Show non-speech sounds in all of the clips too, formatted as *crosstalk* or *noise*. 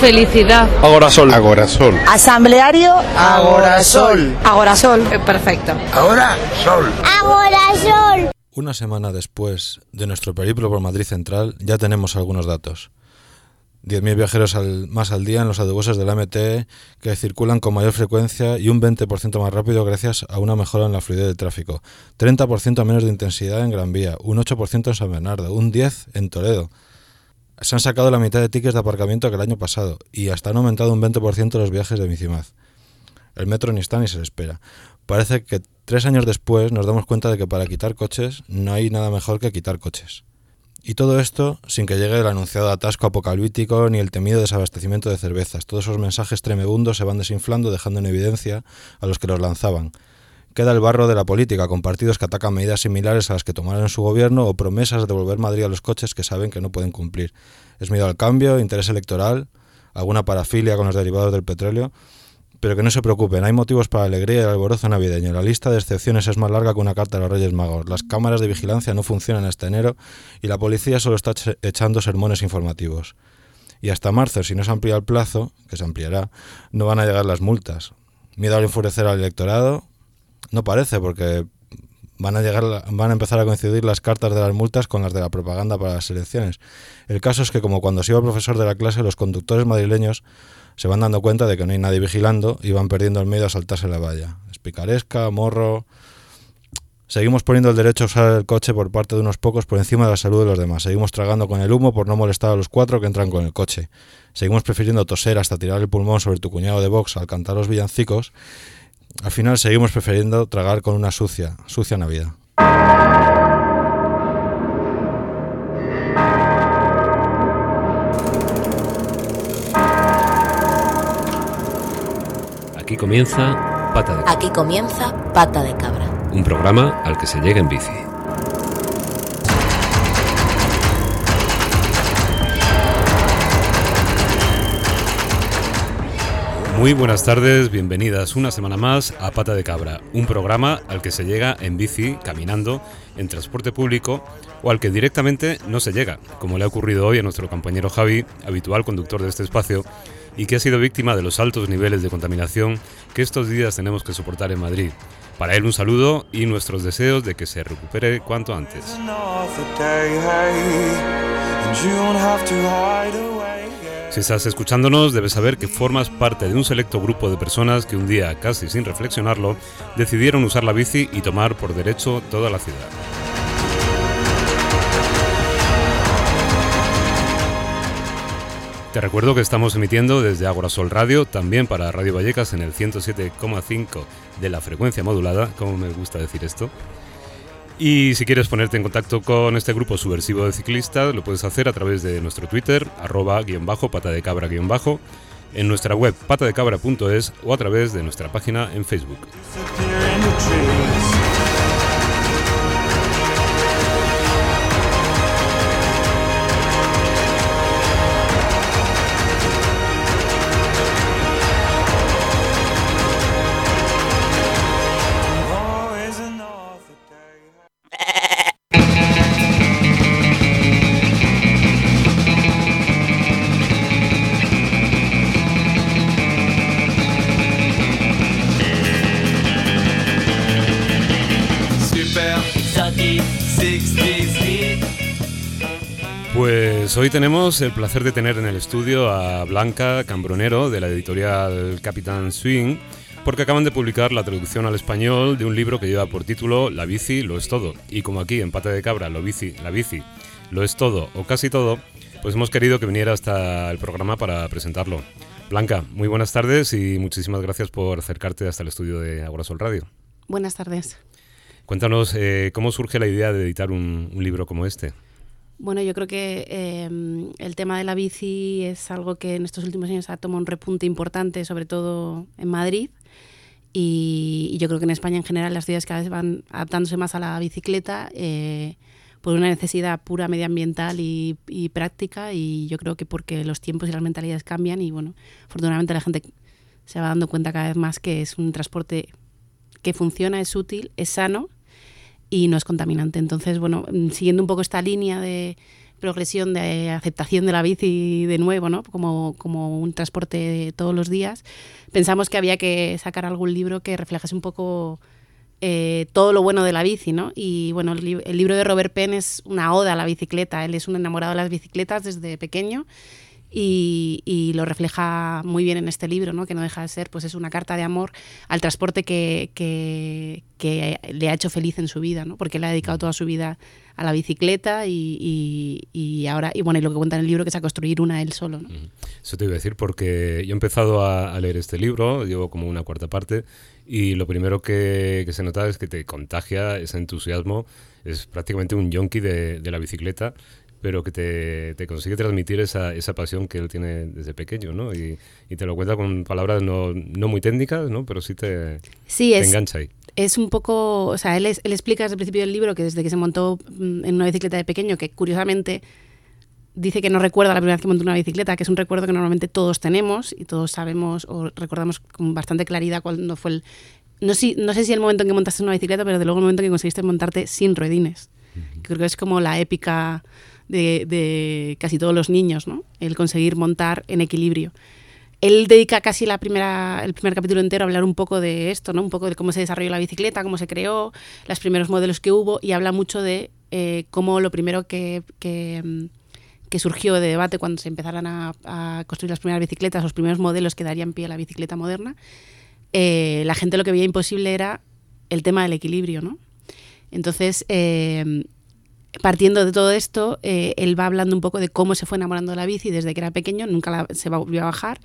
Felicidad. Agorasol. Agorasol. Asambleario. Agorasol. Agorasol. Eh, perfecto. Ahora sol. Agorasol. Una semana después de nuestro periplo por Madrid Central ya tenemos algunos datos. 10.000 viajeros al- más al día en los autobuses de la MT que circulan con mayor frecuencia y un 20% más rápido gracias a una mejora en la fluidez del tráfico. 30% menos de intensidad en Gran Vía, un 8% en San Bernardo, un 10% en Toledo. Se han sacado la mitad de tickets de aparcamiento que el año pasado y hasta han aumentado un 20% los viajes de Bicimaz. El metro ni está ni se le espera. Parece que tres años después nos damos cuenta de que para quitar coches no hay nada mejor que quitar coches. Y todo esto sin que llegue el anunciado atasco apocalíptico ni el temido desabastecimiento de cervezas. Todos esos mensajes tremebundos se van desinflando dejando en evidencia a los que los lanzaban. Queda el barro de la política, con partidos que atacan medidas similares a las que tomaron en su gobierno o promesas de devolver Madrid a los coches que saben que no pueden cumplir. Es miedo al cambio, interés electoral, alguna parafilia con los derivados del petróleo, pero que no se preocupen, hay motivos para alegría y alborozo navideño. La lista de excepciones es más larga que una carta a los Reyes Magos. Las cámaras de vigilancia no funcionan hasta enero y la policía solo está echando sermones informativos. Y hasta marzo, si no se amplía el plazo, que se ampliará, no van a llegar las multas. Miedo al enfurecer al electorado, no parece, porque van a llegar, van a empezar a coincidir las cartas de las multas con las de la propaganda para las elecciones. El caso es que como cuando se iba profesor de la clase, los conductores madrileños se van dando cuenta de que no hay nadie vigilando y van perdiendo el miedo a saltarse la valla. Es picaresca, morro. Seguimos poniendo el derecho a usar el coche por parte de unos pocos por encima de la salud de los demás. Seguimos tragando con el humo por no molestar a los cuatro que entran con el coche. Seguimos prefiriendo toser hasta tirar el pulmón sobre tu cuñado de box al cantar los villancicos. Al final seguimos prefiriendo tragar con una sucia, sucia Navidad. Aquí comienza Pata de Cabra, Aquí comienza Pata de Cabra. un programa al que se llega en bici. Muy buenas tardes, bienvenidas una semana más a Pata de Cabra, un programa al que se llega en bici, caminando, en transporte público o al que directamente no se llega, como le ha ocurrido hoy a nuestro compañero Javi, habitual conductor de este espacio, y que ha sido víctima de los altos niveles de contaminación que estos días tenemos que soportar en Madrid. Para él un saludo y nuestros deseos de que se recupere cuanto antes. Si estás escuchándonos, debes saber que formas parte de un selecto grupo de personas que un día, casi sin reflexionarlo, decidieron usar la bici y tomar por derecho toda la ciudad. Te recuerdo que estamos emitiendo desde Agora Sol Radio, también para Radio Vallecas en el 107,5 de la frecuencia modulada, como me gusta decir esto. Y si quieres ponerte en contacto con este grupo subversivo de ciclistas, lo puedes hacer a través de nuestro Twitter, arroba guion bajo, pata de cabra guion bajo, en nuestra web patadecabra.es o a través de nuestra página en Facebook. Pues hoy tenemos el placer de tener en el estudio a Blanca Cambronero de la editorial Capitán Swing, porque acaban de publicar la traducción al español de un libro que lleva por título La bici lo es todo. Y como aquí en Pata de Cabra lo bici, la bici lo es todo o casi todo, pues hemos querido que viniera hasta el programa para presentarlo. Blanca, muy buenas tardes y muchísimas gracias por acercarte hasta el estudio de Agorasol Radio. Buenas tardes. Cuéntanos eh, cómo surge la idea de editar un, un libro como este. Bueno, yo creo que eh, el tema de la bici es algo que en estos últimos años ha tomado un repunte importante, sobre todo en Madrid. Y, y yo creo que en España en general las ciudades cada vez van adaptándose más a la bicicleta eh, por una necesidad pura medioambiental y, y práctica. Y yo creo que porque los tiempos y las mentalidades cambian y bueno, afortunadamente la gente se va dando cuenta cada vez más que es un transporte que funciona, es útil, es sano y no es contaminante. Entonces, bueno, mm, siguiendo un poco esta línea de progresión de aceptación de la bici de nuevo, ¿no? Como, como un transporte de todos los días, pensamos que había que sacar algún libro que reflejase un poco eh, todo lo bueno de la bici, ¿no? Y bueno, el, li- el libro de Robert Penn es una oda a la bicicleta. Él es un enamorado de las bicicletas desde pequeño y, y lo refleja muy bien en este libro, ¿no? Que no deja de ser, pues es una carta de amor al transporte que, que, que le ha hecho feliz en su vida, ¿no? Porque le ha dedicado toda su vida a la bicicleta y, y- y ahora, y bueno, y lo que cuenta en el libro que es a construir una él solo, ¿no? Eso te iba a decir porque yo he empezado a, a leer este libro, llevo como una cuarta parte, y lo primero que, que se nota es que te contagia ese entusiasmo, es prácticamente un yonki de, de la bicicleta, pero que te, te consigue transmitir esa, esa pasión que él tiene desde pequeño, ¿no? Y, y te lo cuenta con palabras no, no muy técnicas, ¿no? Pero sí te, Sí, te es, engancha ahí. es un poco, o sea, él, es- él explica desde el principio del libro que desde que se montó mm, en una bicicleta de pequeño, que curiosamente dice que no recuerda la primera vez que montó una bicicleta, que es un recuerdo que normalmente todos tenemos y todos sabemos o recordamos con bastante claridad cuando fue el... No, si, no sé si el momento en que montaste una bicicleta, pero de luego el momento en que conseguiste montarte sin ruedines. Creo que es como la épica de, casi todos los niños, ¿no? El conseguir montar en equilibrio. Él dedica casi la primera, el primer capítulo entero a hablar un poco de esto, ¿no? Un poco de cómo se desarrolló la bicicleta, cómo se creó, los primeros modelos que hubo y habla mucho de eh, cómo lo primero que, mm, que surgió de debate cuando se empezaron a, a construir las primeras bicicletas, los primeros modelos que darían pie a la bicicleta moderna, eh, la gente lo que veía imposible era el tema del equilibrio, ¿no? Entonces, eh, partiendo de todo esto, eh, él va hablando un poco de cómo se fue enamorando de la bici desde que era pequeño, nunca la- se volvió a bajar,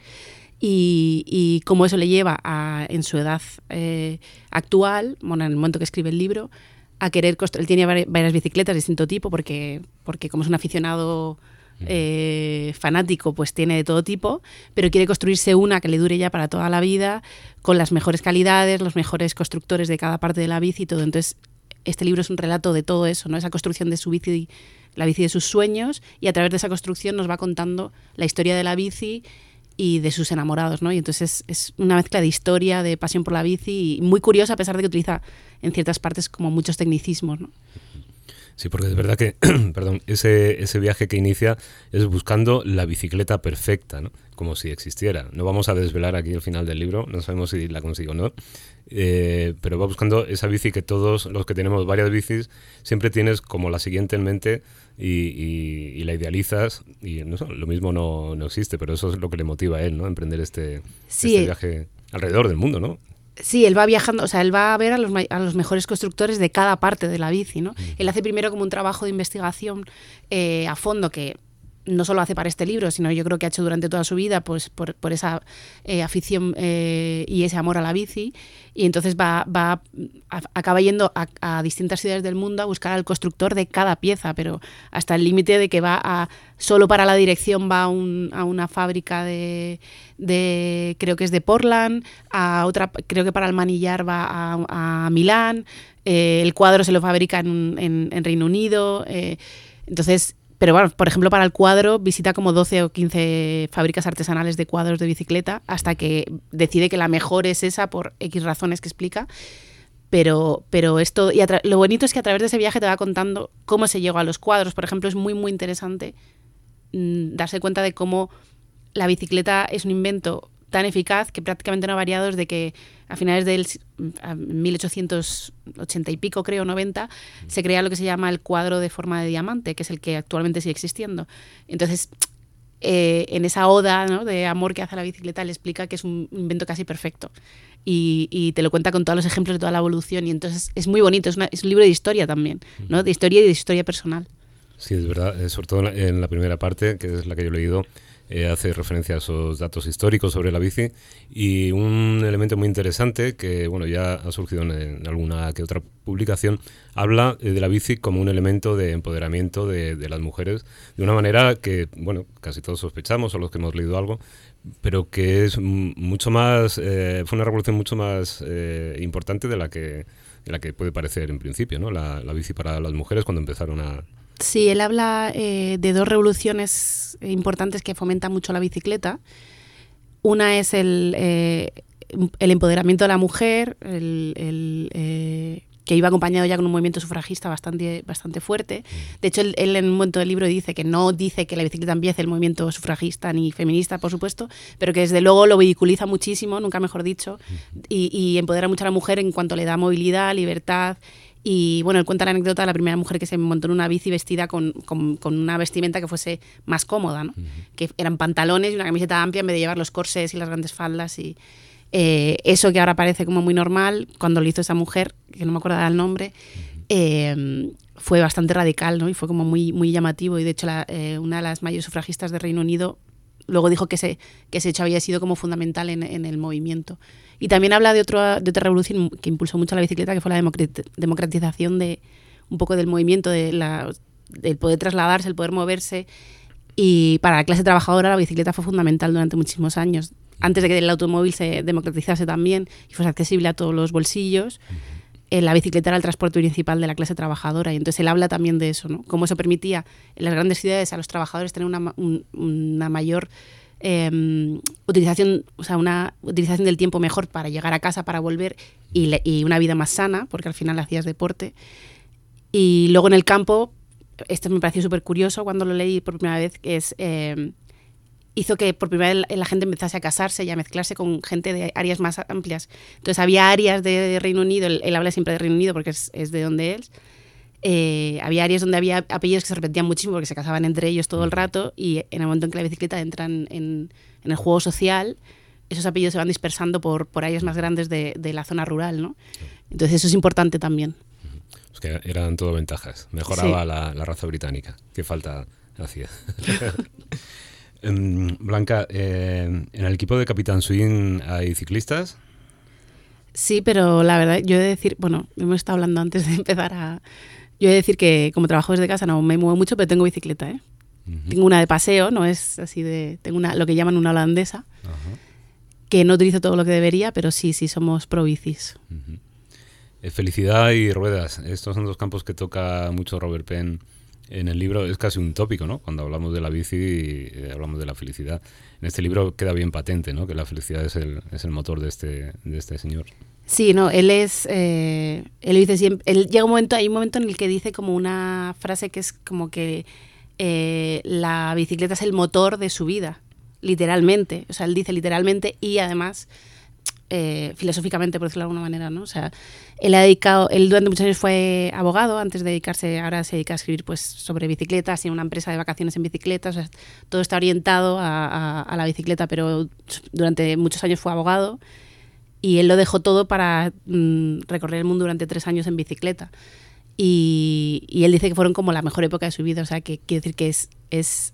y, y cómo eso le lleva a, en su edad eh, actual, bueno, en el momento que escribe el libro, a querer construir. Él tiene vari- varias bicicletas de distinto tipo, porque, porque como es un aficionado eh, fanático, pues tiene de todo tipo, pero quiere construirse una que le dure ya para toda la vida, con las mejores calidades, los mejores constructores de cada parte de la bici y todo. Entonces, este libro es un relato de todo eso, ¿no? Esa construcción de su bici, la bici de sus sueños, y a través de esa construcción nos va contando la historia de la bici y de sus enamorados, ¿no? Y entonces es, es una mezcla de historia, de pasión por la bici, y muy curiosa a pesar de que utiliza en ciertas partes como muchos tecnicismos, ¿no? Sí, porque es verdad que, *clears throat* perdón, ese, ese viaje que inicia es buscando la bicicleta perfecta, ¿no? Como si existiera. No vamos a desvelar aquí el final del libro, no sabemos si la consigo o no, eh, pero va buscando esa bici que todos los que tenemos varias bicis siempre tienes como la siguiente en mente y, y- y la idealizas y no lo mismo no, no existe, pero eso es lo que le motiva a él, ¿no? Emprender este, Sí, este viaje alrededor del mundo, ¿no? Sí, él va viajando, o sea, él va a ver a los, a los mejores constructores de cada parte de la bici, ¿no? Él hace primero como un trabajo de investigación eh, a fondo que no solo hace para este libro, sino yo creo que ha hecho durante toda su vida, pues por, por esa eh, afición eh, y ese amor a la bici. Y entonces va, va a- acaba yendo a, distintas ciudades del mundo a buscar al constructor de cada pieza, pero hasta el límite de que va a solo para la dirección va a, un- a una fábrica de, de creo que es de Portland, a otra creo que para el manillar va a, Milán, eh, el cuadro se lo fabrica en, en- en Reino Unido, entonces pero bueno, por ejemplo, para el cuadro visita como 12 o 15 fábricas artesanales de cuadros de bicicleta hasta que decide que la mejor es esa por X razones que explica. Pero, pero esto, y lo bonito es que a través de ese viaje te va contando cómo se llegó a los cuadros. Por ejemplo, es muy, muy interesante mm, darse cuenta de cómo la bicicleta es un invento tan eficaz que prácticamente no ha variado desde que a finales del si- a 1880 y pico, creo, 90, se crea lo que se llama el cuadro de forma de diamante, que es el que actualmente sigue existiendo. Entonces, eh, en esa oda ¿no? de amor que hace a la bicicleta, le explica que es un invento casi perfecto. Y, y te lo cuenta con todos los ejemplos de toda la evolución. Y entonces es muy bonito, es, una- es un libro de historia también, ¿no? de historia y de historia personal. Sí, es verdad, eh, sobre todo en la, en la primera parte, que es la que yo he leído, eh, hace referencia a esos datos históricos sobre la bici y un elemento muy interesante que bueno ya ha surgido en, en alguna que otra publicación, habla eh, de la bici como un elemento de empoderamiento de, de las mujeres de una manera que bueno casi todos sospechamos o los que hemos leído algo, pero que es mucho más, eh, fue una revolución mucho más eh, importante de la que de la que puede parecer en principio, ¿no? La, la bici para las mujeres cuando empezaron a, Sí, él habla eh, de dos revoluciones importantes que fomentan mucho la bicicleta. Una es el, eh, el empoderamiento de la mujer, el, eh, que iba acompañado ya con un movimiento sufragista bastante, bastante fuerte. De hecho, él, él en un momento del libro dice que no dice que la bicicleta empiece el movimiento sufragista ni feminista, por supuesto, pero que desde luego lo vehiculiza muchísimo, nunca mejor dicho, y, y empodera mucho a la mujer en cuanto le da movilidad, libertad. Y bueno, él cuenta la anécdota de la primera mujer que se montó en una bici vestida con, con- con una vestimenta que fuese más cómoda, ¿no? que eran pantalones y una camiseta amplia en vez de llevar los corsés y las grandes faldas. Y eh, eso que ahora parece como muy normal, cuando lo hizo esa mujer, que no me acuerdo el nombre, eh, fue bastante radical ¿no? y fue como muy, muy llamativo. Y de hecho, la, eh, una de las mayores sufragistas de Reino Unido luego dijo que ese, que ese hecho había sido como fundamental en, en el movimiento. Y también habla de, otro, de otra revolución que impulsó mucho la bicicleta, que fue la democrat- democratización de un poco del movimiento, de la, del poder trasladarse, el poder moverse. Y para la clase trabajadora la bicicleta fue fundamental durante muchísimos años. Antes de que el automóvil se democratizase también y fuese accesible a todos los bolsillos, eh, la bicicleta era el transporte principal de la clase trabajadora. Y entonces él habla también de eso, ¿no? Cómo eso permitía en las grandes ciudades a los trabajadores tener una, una mayor eh, utilización, o sea, una utilización del tiempo mejor para llegar a casa, para volver y, una vida más sana, porque al final hacías deporte. Y luego en el campo, esto me pareció súper curioso cuando lo leí por primera vez, que es... eh, hizo que por primera vez la- gente empezase a casarse y a mezclarse con gente de áreas más amplias. Entonces había áreas de Reino Unido, él, él habla siempre de Reino Unido porque es, es de donde es. Eh, había áreas donde había apellidos que se repetían muchísimo porque se casaban entre ellos todo el rato y en el momento en que la bicicleta entra en, en- el juego social, esos apellidos se van dispersando por, por áreas más grandes de, de la zona rural. ¿no? Entonces eso es importante también. Es que eran todo ventajas. Mejoraba Sí. la, la raza británica. Qué falta hacía. *laughs* Em, Blanca, eh, ¿en el equipo de Capitán Swing hay ciclistas? Sí, pero la verdad, yo he de decir, bueno, hemos estado hablando antes de empezar a... Yo he de decir que como trabajo desde casa no me muevo mucho, pero tengo bicicleta, ¿eh? Tengo una de paseo, no es así de... Tengo una, lo que llaman una holandesa, que no utilizo todo lo que debería, pero sí, sí, somos pro bicis. Eh, Felicidad y ruedas. Estos son dos campos que toca mucho Robert Penn en el libro. Es casi un tópico, ¿no? Cuando hablamos de la bici, eh, hablamos de la felicidad. En este libro queda bien patente, ¿no? Que la felicidad es el, es el motor de este, de este señor. Sí, no, él es, eh, él dice él llega un momento, hay un momento en el que dice como una frase que es como que eh, la bicicleta es el motor de su vida, literalmente, o sea, él dice literalmente y además eh, filosóficamente, por decirlo de alguna manera, ¿no? O sea, él ha dedicado, él durante muchos años fue abogado, antes de dedicarse, ahora se dedica a escribir pues sobre bicicletas, tiene una empresa de vacaciones en bicicletas, o sea, todo está orientado a la bicicleta, pero durante muchos años fue abogado y él lo dejó todo para mm, recorrer el mundo durante tres años en bicicleta. Y, y él dice que fueron como la mejor época de su vida, o sea, que quiere decir que es, es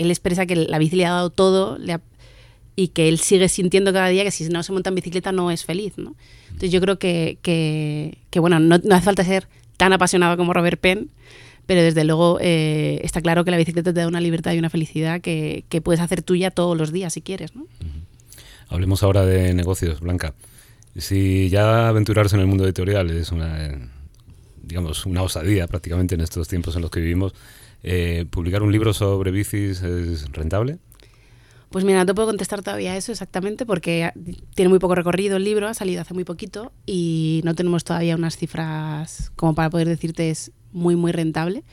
él expresa que la bici le ha dado todo y que él sigue sintiendo cada día que si no se monta en bicicleta no es feliz, ¿no? Entonces yo creo que, que, bueno, no, no hace falta ser tan apasionado como Robert Penn, pero desde luego eh, está claro que la bicicleta te da una libertad y una felicidad que, que puedes hacer tuya todos los días si quieres, ¿no? Hablemos ahora de negocios, Blanca. Si ya aventurarse en el mundo editorial es una, digamos, una osadía prácticamente en estos tiempos en los que vivimos, eh, ¿publicar un libro sobre bicis es rentable? Pues mira, no puedo contestar todavía eso exactamente porque tiene muy poco recorrido el libro, ha salido hace muy poquito y no tenemos todavía unas cifras como para poder decirte es muy, muy rentable.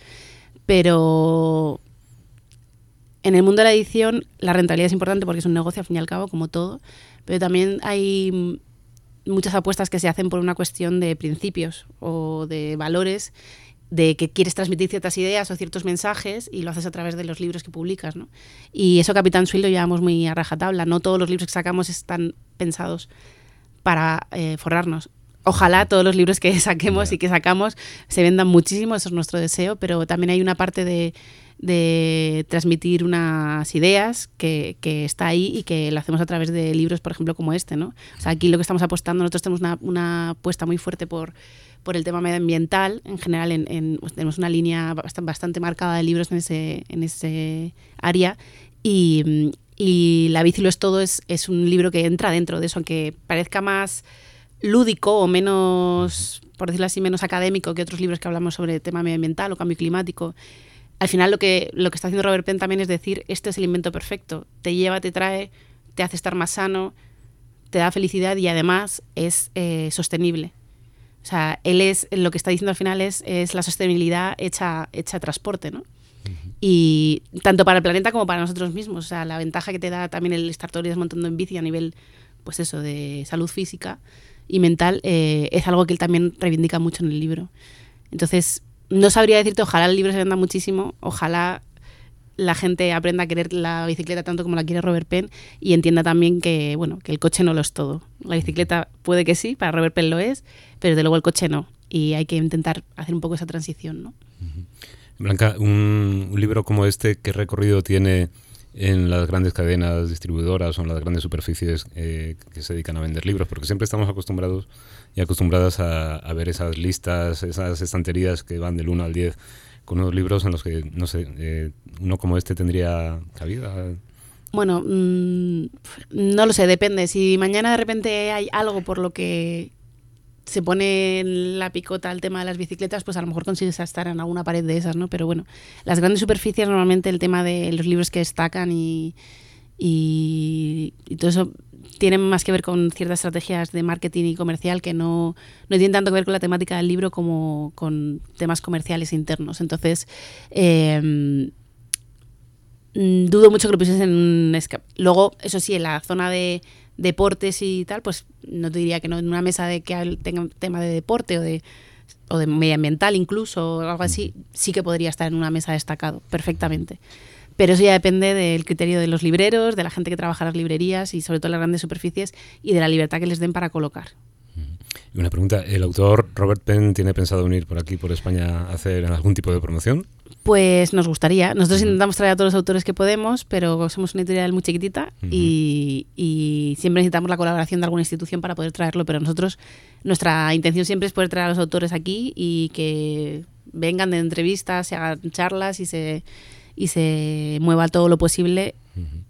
Pero en el mundo de la edición la rentabilidad es importante porque es un negocio al fin y al cabo, como todo, pero también hay muchas apuestas que se hacen por una cuestión de principios o de valores de que quieres transmitir ciertas ideas o ciertos mensajes y lo haces a través de los libros que publicas, ¿no? Y eso Capitán Swill lo llevamos muy a rajatabla. No todos los libros que sacamos están pensados para eh, forrarnos. Ojalá todos los libros que *laughs* saquemos y que sacamos se vendan muchísimo, eso es nuestro deseo, pero también hay una parte de, de transmitir unas ideas que, que está ahí y que lo hacemos a través de libros, por ejemplo, como este, ¿no? O sea, aquí lo que estamos apostando, nosotros tenemos una, una apuesta muy fuerte por, por el tema medioambiental. En general, en, en- pues, tenemos una línea bast- bastante marcada de libros en ese, en ese área. Y, y La bici lo es todo es, es un libro que entra dentro de eso, aunque parezca más lúdico o menos, por decirlo así, menos académico que otros libros que hablamos sobre tema medioambiental o cambio climático. Al final lo que, lo que está haciendo Robert Penn también es decir, este es el invento perfecto. Te lleva, te trae, te hace estar más sano, te da felicidad y además es eh, sostenible. O sea, él es, lo que está diciendo al final es, es la sostenibilidad hecha, hecha transporte, ¿no? Y tanto para el planeta como para nosotros mismos. O sea, la ventaja que te da también el estar los días montando en bici a nivel, pues eso, de salud física y mental, eh, es algo que él también reivindica mucho en el libro. Entonces, no sabría decirte, ojalá el libro se venda muchísimo, ojalá la gente aprenda a querer la bicicleta tanto como la quiere Robert Penn y entienda también que, bueno, que el coche no lo es todo. La bicicleta puede que sí, para Robert Penn lo es, pero desde luego el coche no. Y hay que intentar hacer un poco esa transición, ¿no? Blanca, un, libro como este, ¿qué recorrido tiene en las grandes cadenas distribuidoras o en las grandes superficies eh, que se dedican a vender libros? Porque siempre estamos acostumbrados y acostumbradas a, ver esas listas, esas estanterías que van del 1 al 10 con unos libros en los que, no sé, eh, uno como este tendría cabida. Bueno, mmm, no lo sé, depende. Si mañana de repente hay algo por lo que se pone la picota el tema de las bicicletas, pues a lo mejor consigues estar en alguna pared de esas, ¿no? Pero bueno, las grandes superficies normalmente el tema de los libros que destacan y, y, y todo eso tienen más que ver con ciertas estrategias de marketing y comercial que no, no tienen tanto que ver con la temática del libro como con temas comerciales internos. Entonces, eh, dudo mucho que lo pusieses en un escape. Luego, eso sí, en la zona de deportes y tal, pues no te diría que no en una mesa de que tenga un tema de deporte o de o de medioambiental incluso o algo así, sí que podría estar en una mesa destacado perfectamente. Pero eso ya depende del criterio de los libreros, de la gente que trabaja en las librerías y sobre todo en las grandes superficies y de la libertad que les den para colocar. Y una pregunta, ¿el autor Robert Penn tiene pensado venir por aquí, por España, a hacer algún tipo de promoción? Pues nos gustaría. Nosotros intentamos traer a todos los autores que podemos, pero somos una editorial muy chiquitita uh -huh. y, y, siempre necesitamos la colaboración de alguna institución para poder traerlo. Pero nosotros, nuestra intención siempre es poder traer a los autores aquí y que vengan de entrevistas, se hagan charlas y se, y se mueva todo lo posible uh -huh.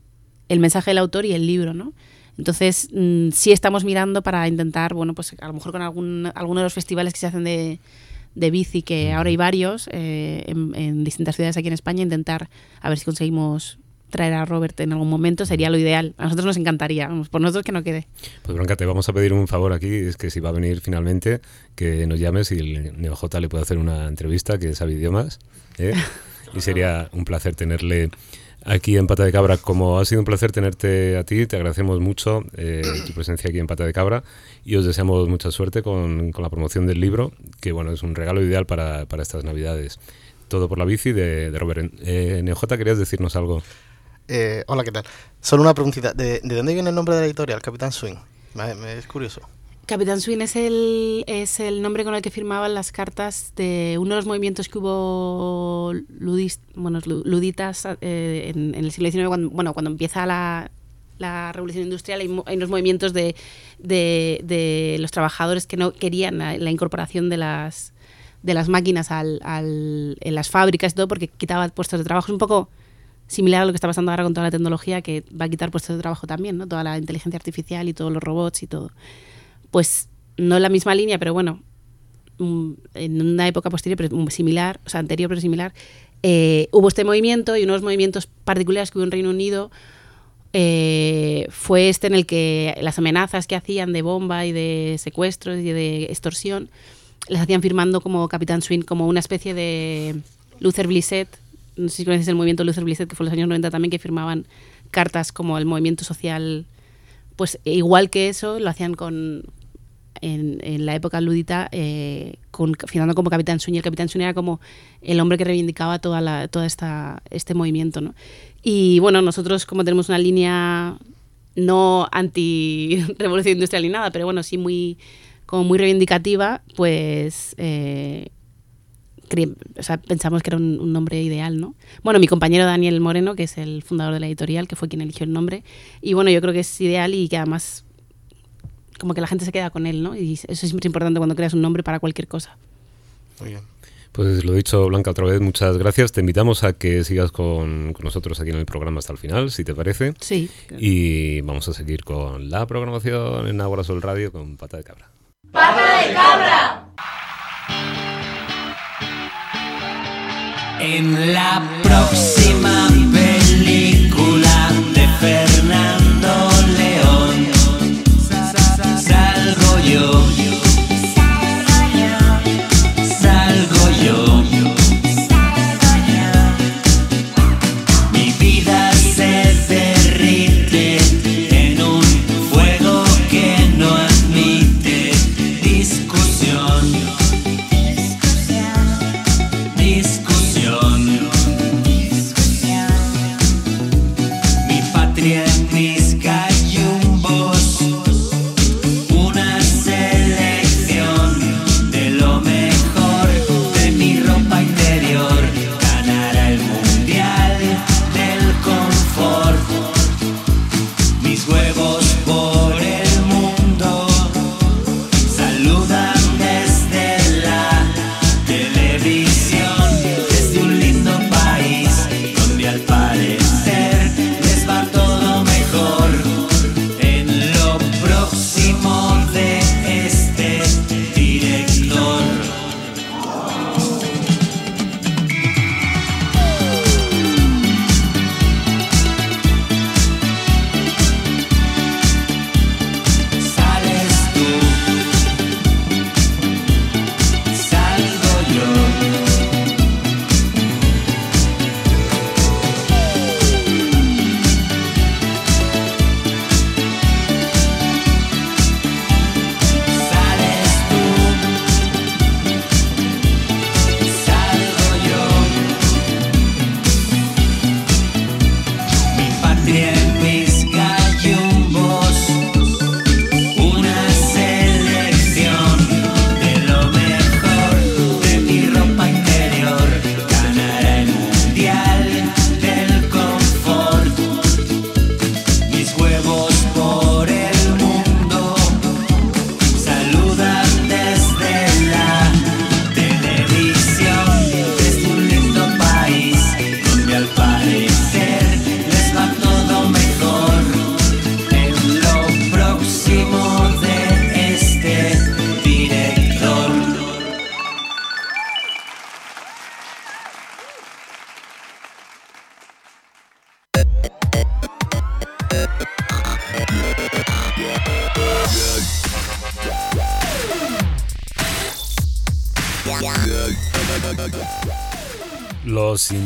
el mensaje del autor y el libro, ¿no? Entonces, mmm, sí estamos mirando para intentar, bueno, pues a lo mejor con algún, alguno de los festivales que se hacen de, de bici, que ahora hay varios eh, en, en, distintas ciudades aquí en España, intentar a ver si conseguimos traer a Robert en algún momento, sería lo ideal. A nosotros nos encantaría, vamos, por nosotros que no quede. Pues Blanca, te vamos a pedir un favor aquí, es que si va a venir finalmente, que nos llames y el NeoJ le puede hacer una entrevista, que sabe idiomas, ¿eh? *laughs* y sería un placer tenerle aquí en Pata de Cabra. Como ha sido un placer tenerte a ti, te agradecemos mucho eh, tu presencia aquí en Pata de Cabra y os deseamos mucha suerte con, con, la promoción del libro, que bueno, es un regalo ideal para, para estas navidades. Todo por la bici de, Robert. Eh, Neojota, ¿querías decirnos algo? Eh, hola, ¿qué tal? Solo una preguntita. ¿De, ¿De, dónde viene el nombre de la editorial, Capitán Swing? Me es curioso. Capitán Swing es el, es el nombre con el que firmaban las cartas de uno de los movimientos que hubo ludis, luditas eh, en, en, el siglo XIX, cuando, bueno, cuando empieza la, la revolución industrial, hay, hay unos movimientos de, de, de, los trabajadores que no querían la, la incorporación de las, de las máquinas al, al, en las fábricas y todo porque quitaba puestos de trabajo. Es un poco similar a lo que está pasando ahora con toda la tecnología que va a quitar puestos de trabajo también, ¿no? Toda la inteligencia artificial y todos los robots y todo pues no la misma línea, pero bueno, mm, en una época posterior, pero similar, o sea, anterior, pero similar, eh, hubo este movimiento y unos movimientos particulares que hubo en Reino Unido eh, fue este en el que las amenazas que hacían de bomba y de secuestros y de extorsión les hacían firmando como Capitán Swing, como una especie de Luther Blissett, no sé si conoces el movimiento Luther Blissett, que fue en los años 90 también, que firmaban cartas como el movimiento social pues igual que eso lo hacían con en, en la época ludita eh, con, como Capitán Sueño. El Capitán Sueño era como el hombre que reivindicaba toda la, toda esta este movimiento, ¿no? Y bueno, nosotros como tenemos una línea no anti revolución industrial ni nada, pero bueno, sí muy como muy reivindicativa, pues eh, o sea, pensamos que era un, un, nombre ideal, ¿no? Bueno, mi compañero Daniel Moreno, que es el fundador de la editorial, que fue quien eligió el nombre, y bueno, yo creo que es ideal y que además como que la gente se queda con él, ¿no? Y eso es siempre importante cuando creas un nombre para cualquier cosa. Muy bien. Pues lo dicho, Blanca, otra vez, muchas gracias. Te invitamos a que sigas con, con, nosotros aquí en el programa hasta el final, si te parece. Sí. Y vamos a seguir con la programación en Agua Sol Radio con Pata de Cabra. ¡Pata de Cabra! En la próxima película de Fernando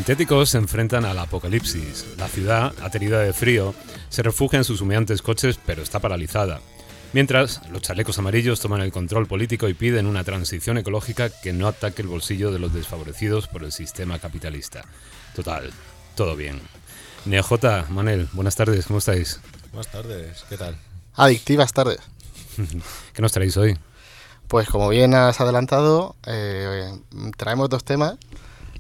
sintéticos se enfrentan al apocalipsis. La ciudad, aterida de frío, se refugia en sus humeantes coches, pero está paralizada. Mientras, los chalecos amarillos toman el control político y piden una transición ecológica que no ataque el bolsillo de los desfavorecidos por el sistema capitalista. Total, todo bien. NeoJ, Manel, buenas tardes, ¿cómo estáis? Buenas tardes, ¿qué tal? Adictivas tardes. *laughs* ¿Qué nos traéis hoy? Pues como bien has adelantado, eh, traemos dos temas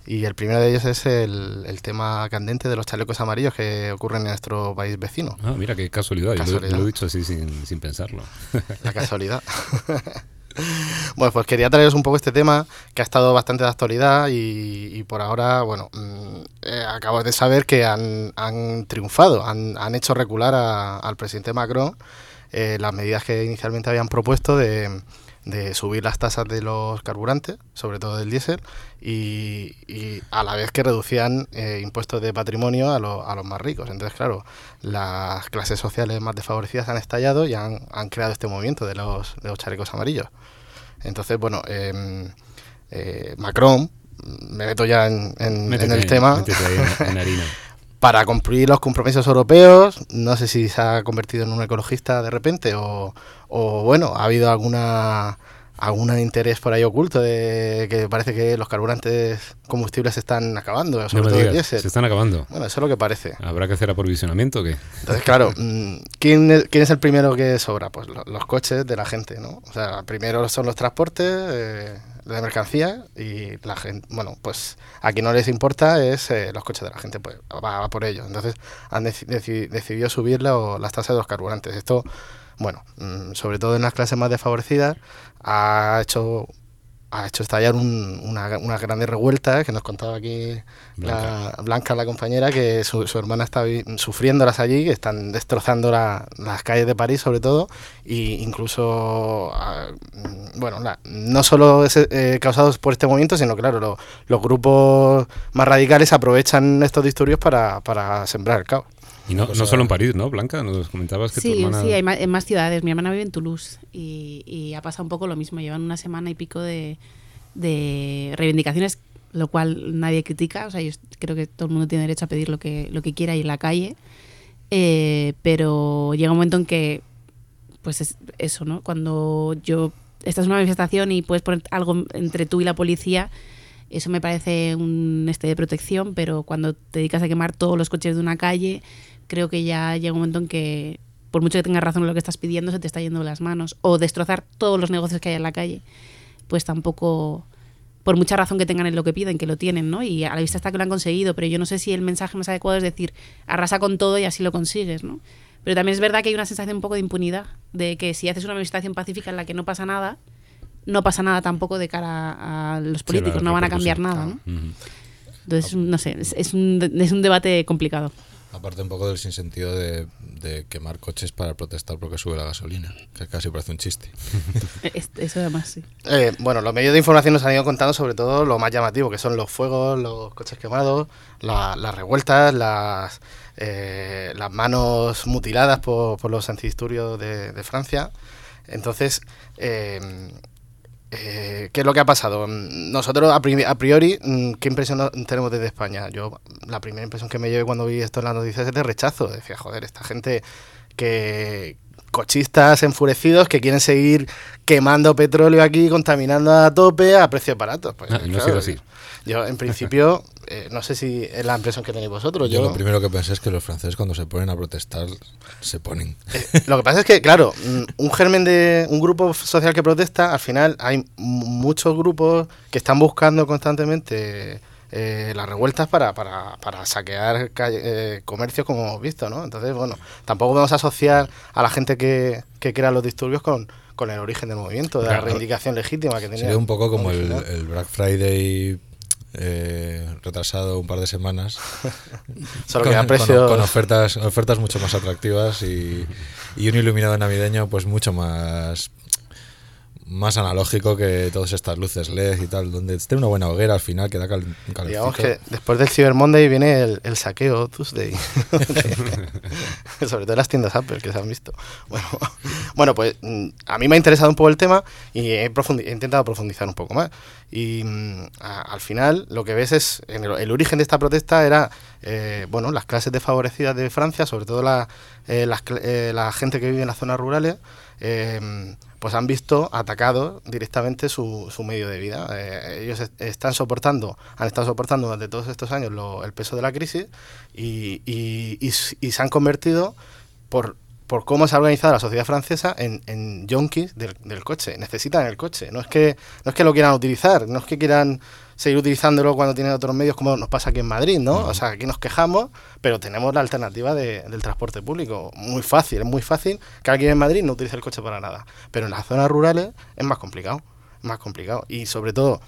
y el primero de ellos es el, el tema candente de los chalecos amarillos que ocurren en nuestro país vecino. Ah, mira qué casualidad, yo lo- Casualidad. Lo, he dicho así sin, sin pensarlo. *laughs* La casualidad. *laughs* bueno, pues quería traeros un poco este tema que ha estado bastante de actualidad y, y por ahora, bueno, mm, eh, acabo de saber que han, han triunfado, han, han hecho recular a- al presidente Macron eh, las medidas que inicialmente habían propuesto de, de subir las tasas de los carburantes, sobre todo del diésel, y, y a la vez que reducían eh, impuestos de patrimonio a, lo- a los más ricos. Entonces, claro, las clases sociales más desfavorecidas han estallado y han, han creado este movimiento de los, de los chalecos amarillos. Entonces, bueno, em, eh, Macron, me meto ya en, en- el tema, métete ahí en, en harina. *laughs* para cumplir los compromisos europeos, no sé si se ha convertido en un ecologista de repente o, o, bueno, ha habido alguna algún interés por ahí oculto de que parece que los carburantes combustibles se están acabando, sobre todo el diésel. se están acabando. Bueno, eso es lo que parece. ¿Habrá que hacer aprovisionamiento o qué? Entonces, claro, *laughs* mm, ¿quién es, quién es el primero que sobra? Pues lo- los coches de la gente, ¿no? O sea, primero son los transportes eh, de mercancía y la gente, bueno, pues a quien no les importa es eh, los coches de la gente, pues va, va por ello. Entonces han deci- deci- decidido subir la- las tasas de los carburantes. Esto, bueno, mm, sobre todo en las clases más desfavorecidas, ha hecho ha hecho estallar un- una, una grande revuelta que nos contaba aquí la Blanca, la compañera, que su, su hermana está sufriéndolas allí, que están destrozando la- las calles de París sobre todo, e incluso, ah, mm, bueno, la- no solo es, eh, causados por este movimiento, sino claro, lo- los grupos más radicales aprovechan estos disturbios para, para sembrar el caos. Y no, no solo en París, ¿no, Blanca? Nos comentabas que tu Sí, hermana... sí, hay ma- en más ciudades. Mi hermana vive en Toulouse y, y ha pasado un poco lo mismo. Llevan una semana y pico de, de reivindicaciones, lo cual nadie critica. O sea, yo creo que todo el mundo tiene derecho a pedir lo que, lo que quiera y en la calle. Eh, pero llega un momento en que, pues es eso, ¿no? Cuando yo estás en una manifestación y puedes poner algo entre tú y la policía, eso me parece un este de protección, pero cuando te dedicas a quemar todos los coches de una calle, creo que ya llega un momento en que, por mucho que tengas razón en lo que estás pidiendo, se te está yendo de las manos. O destrozar todos los negocios que hay en la calle, pues tampoco, por mucha razón que tengan en lo que piden, que lo tienen, ¿no? Y a la vista está que lo han conseguido, pero yo no sé si el mensaje más adecuado es decir, arrasa con todo y así lo consigues, ¿no? Pero también es verdad que hay una sensación un poco de impunidad, de que si haces una manifestación pacífica en la que no pasa nada, no pasa nada tampoco de cara a los políticos, no van a cambiar nada, ¿no? Ujú. Entonces, no sé, es, es un, es un debate complicado. Aparte un poco del sinsentido de, de quemar coches para protestar porque sube la gasolina, que casi parece un chiste. *laughs* Es- Eso además, sí. Eh, bueno, los medios de información nos han ido contando sobre todo lo más llamativo, que son los fuegos, los coches quemados, la- las revueltas, las, eh, las manos mutiladas por, por los antidisturbios de, de Francia. Entonces, eh, eh, ¿qué es lo que ha pasado? Nosotros, a, pri- a priori, mm, ¿qué impresión no- tenemos desde España? Yo, la primera impresión que me llevé cuando vi esto en las noticias es de rechazo. Decía, joder, esta gente que cochistas enfurecidos que quieren seguir quemando petróleo aquí, contaminando a tope a precios baratos. Pues, Ah, no ha sido así. Yo, en principio, eh, no sé si es la impresión que tenéis vosotros. Yo Yo, lo primero que pensé es que los franceses cuando se ponen a protestar se ponen. Eh, lo que pasa es que, claro, mm, un germen de un grupo social que protesta, al final hay muchos grupos que están buscando constantemente eh, las revueltas para, para, para saquear calle- comercios, como hemos visto, ¿no? Entonces, bueno, tampoco podemos asociar a la gente que, que crea los disturbios con, con el origen del movimiento, de la reivindicación legítima que tenía. Sería un poco como el Black Friday eh, retrasado un par de semanas. *laughs* Solo con, que a con- precios... con ofertas, ofertas mucho más atractivas y, y un iluminado navideño pues mucho más más analógico que todas estas luces LED y tal, donde esté una buena hoguera al final que da cal. Digamos que después del Cyber Monday viene el, el saqueo Tuesday. *laughs* Sobre todo en las tiendas Apple que se han visto. Bueno, bueno, pues mm, a mí me ha interesado un poco el tema y he, profundi- he intentado profundizar un poco más. Y mm, a- al final lo que ves es, en el, el origen de esta protesta era, eh, bueno, las clases desfavorecidas de Francia, sobre todo la, eh, las eh, la gente que vive en las zonas rurales, eh, pues han visto atacado directamente su, su medio de vida. Eh, ellos est- están soportando, han estado soportando durante todos estos años lo- el peso de la crisis y, y- y y se han convertido por, por cómo se ha organizado la sociedad francesa en, en yonkis del, del coche. Necesitan el coche. No es, que, no es que lo quieran utilizar, no es que quieran seguir utilizándolo cuando tienen otros medios como nos pasa aquí en Madrid, ¿no? O sea, aquí nos quejamos, pero tenemos la alternativa de- del transporte público. Muy fácil, es muy fácil que alguien en Madrid no utilice el coche para nada. Pero en las zonas rurales es más complicado, más complicado. Y sobre todo,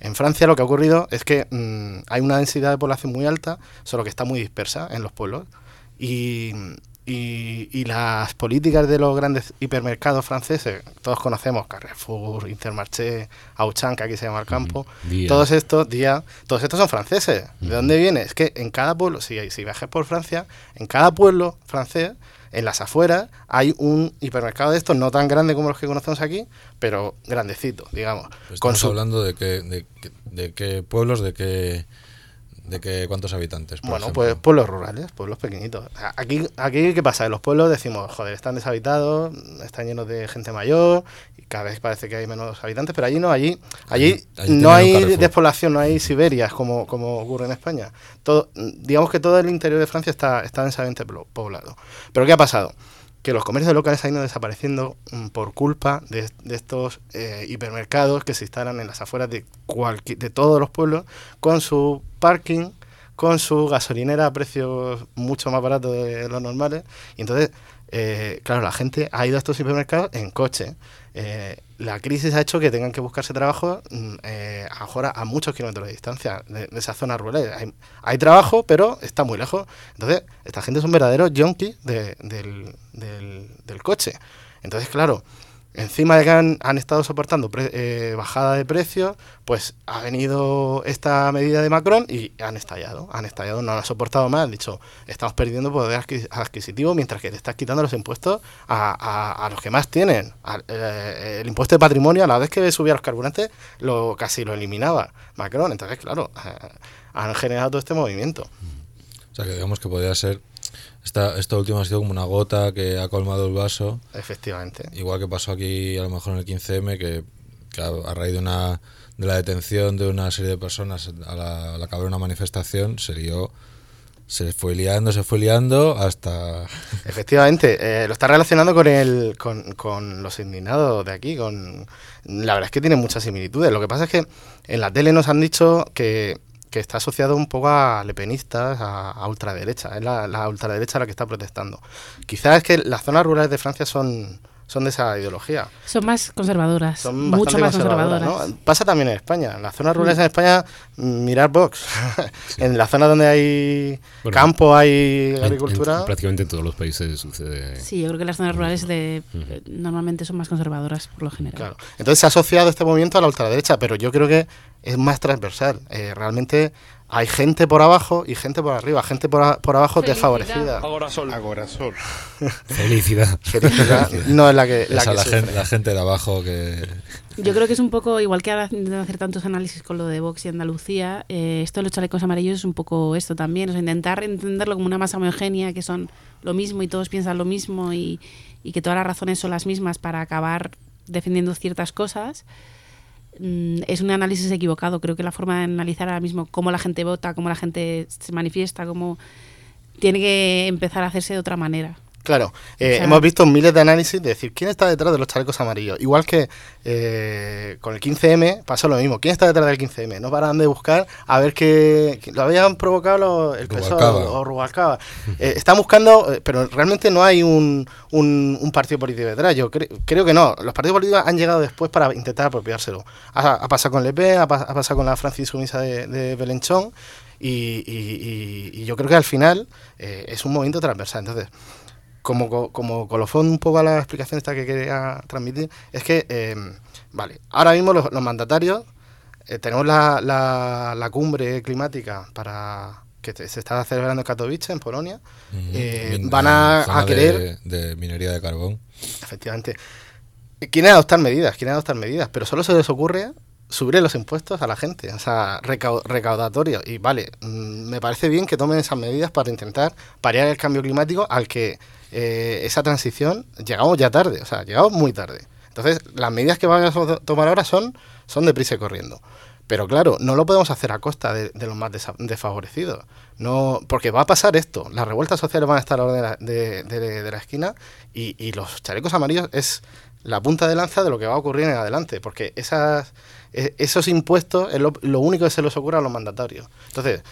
en Francia lo que ha ocurrido es que mm, hay una densidad de población muy alta, solo que está muy dispersa en los pueblos. Y, y- y las políticas de los grandes hipermercados franceses, todos conocemos Carrefour, Intermarché, Auchan, que aquí se llama el campo, todos estos días, todos estos son franceses. ¿De dónde viene? Es que en cada pueblo, si, si viajes por Francia, en cada pueblo francés, en las afueras, hay un hipermercado de estos, no tan grande como los que conocemos aquí, pero grandecito, digamos. Pues con estamos su- hablando de qué de, de qué pueblos, de qué, de qué cuántos habitantes. por Bueno, ejemplo? pues pueblos rurales, pueblos pequeñitos. Aquí, aquí ¿qué pasa? En los pueblos decimos, joder, están deshabitados, están llenos de gente mayor, y cada vez parece que hay menos habitantes, pero allí no, allí, allí, no hay Carrefour. despoblación, no hay Siberias como, como ocurre en España. Todo, digamos que todo el interior de Francia está, está densamente poblado. Pero ¿qué ha pasado? Que los comercios locales han ido desapareciendo mm, por culpa de, estos eh, hipermercados que se instalan en las afueras de, de todos los pueblos con su parking, con su gasolinera a precios mucho más baratos de los normales. Y entonces, eh, claro, la gente ha ido a estos supermercados en coche. Eh, la crisis ha hecho que tengan que buscarse trabajo mm, eh, ahora a muchos kilómetros de distancia de, esas zonas rurales. Hay, hay trabajo, pero está muy lejos. Entonces, esta gente son verdaderos junkies de- del, del- del coche. Entonces, claro, encima de que han, estado soportando pre- eh, bajada de precios, pues ha venido esta medida de Macron y han estallado. Han estallado, no han soportado más. Han dicho, estamos perdiendo poder adquis- adquisitivo mientras que te estás quitando los impuestos a, los que más tienen. Eh, el impuesto de patrimonio, a la vez que subía los carburantes, lo casi lo eliminaba Macron. Entonces, claro, eh, han generado todo este movimiento. O sea, que digamos que podría ser. Esta, esta última ha sido como una gota que ha colmado el vaso. Efectivamente. Igual que pasó aquí a lo mejor en el 15M, que, que a, a raíz de una de la detención de una serie de personas a la, a la que una manifestación, se lió, se fue liando, se fue liando hasta... *laughs* Efectivamente, eh, lo está relacionando con el, con, con los indignados de aquí. Con, la verdad es que tiene muchas similitudes. Lo que pasa es que en la tele nos han dicho que, que está asociado un poco a lepenistas, a, ultraderecha. Es la, la ultraderecha la que está protestando. Quizás es que las zonas rurales de Francia son, son de esa ideología. Son más conservadoras, Son mucho más conservadoras. ¿no? Pasa también en España. En las zonas rurales en España, mm, mirar Vox. *laughs* en las zonas donde hay Bueno, campo, hay En- en- agricultura. prácticamente en todos los países sucede. Sí, yo creo que las zonas rurales de, eh, normalmente son más conservadoras por lo general. Claro. Entonces se ha asociado este movimiento a la ultraderecha, pero yo creo que es más transversal. Eh, realmente hay gente por abajo y gente por arriba. Gente por, a- por abajo desfavorecida. Agorasol. Agorasol. *laughs* Felicidad. Felicidad no es la que, la esa que la, gente, la gente de abajo que... Yo creo que es un poco, igual que ahora hacer tantos análisis con lo de Vox y Andalucía, eh, esto de los chalecos amarillos es un poco esto también, o sea, intentar entenderlo como una masa homogénea, que son lo mismo y todos piensan lo mismo y, y que todas las razones son las mismas para acabar defendiendo ciertas cosas, mm, es un análisis equivocado. Creo que la forma de analizar ahora mismo cómo la gente vota, cómo la gente se manifiesta, cómo tiene que empezar a hacerse de otra manera. Claro, eh, O sea- hemos visto miles de análisis de decir quién está detrás de los chalecos amarillos. Igual que eh, con el 15M pasó lo mismo. ¿Quién está detrás del 15M? No paran de buscar a ver qué lo habían provocado los- el PSOE Rubalcaba. o Rubalcaba. Eh, están buscando, eh, pero realmente no hay un, un, un partido político detrás. Yo cre- creo que no. Los partidos políticos han llegado después para intentar apropiárselo. Ha, ha pasado con Le Pen, ha pasado con la Francis Sumisa de, de Belenchón. Y, y- y- y yo creo que al final eh, es un movimiento transversal. Entonces, como, co- como colofón un poco a la explicación esta que quería transmitir, es que, eh, vale, ahora mismo los, los mandatarios eh, tenemos la, la, la cumbre climática para que se está celebrando en Katowice, en Polonia. Eh, Min- van a, querer De, de minería de carbón. Efectivamente. Quieren adoptar medidas, quieren adoptar medidas, pero solo se les ocurre subir los impuestos a la gente, o sea, recau- recaudatorio. Y vale, mm, me parece bien que tomen esas medidas para intentar paliar el cambio climático al que eh, esa transición llegamos ya tarde, o sea, llegamos muy tarde. Entonces, las medidas que van a tomar ahora son, son deprisa y corriendo. Pero claro, no lo podemos hacer a costa de, los más desfavorecidos. No, porque va a pasar esto. Las revueltas sociales van a estar a la orden de la, esquina y, y los chalecos amarillos es la punta de lanza de lo que va a ocurrir en adelante. Porque esas, e- esos impuestos es lo, lo único que se les ocurre a los mandatarios. Entonces,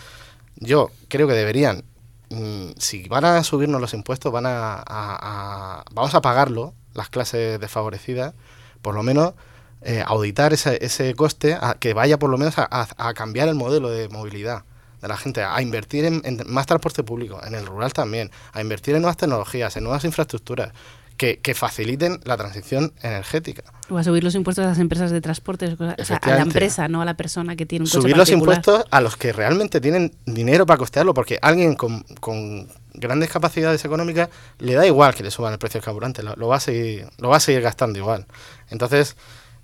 yo creo que deberían, mm, si van a subirnos los impuestos, van a, vamos a pagarlo, las clases desfavorecidas, por lo menos eh, auditar ese, coste, a, que vaya por lo menos a, cambiar el modelo de movilidad de la gente, a invertir en más transporte público, en el rural también, a invertir en nuevas tecnologías, en nuevas infraestructuras que, que faciliten la transición energética. O a subir los impuestos a las empresas de transporte, o sea, a la empresa, no a la persona que tiene un coche subir los impuestos a los que realmente tienen dinero para costearlo, porque alguien con, con grandes capacidades económicas le da igual que le suban el precio del carburante, lo, lo va a seguir, lo va a seguir gastando igual. Entonces,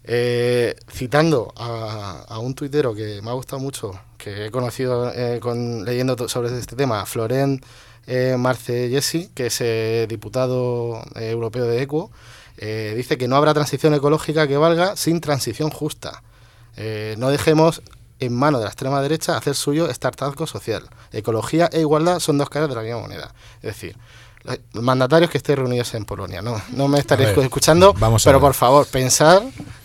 eh, citando a, a un tuitero que me ha gustado mucho, que he conocido eh, con, leyendo sobre este tema, Florent eh, Marce Jessi, que es eh, diputado eh, europeo de ECO, eh, dice que no habrá transición ecológica que valga sin transición justa. No dejemos en mano de la extrema derecha hacer suyo este hartazgo social. Ecología e igualdad son dos caras de la misma moneda. Es decir, los mandatarios que estéis reunidos en Polonia, no, no me estaréis ver, escuchando, vamos pero por favor, pensar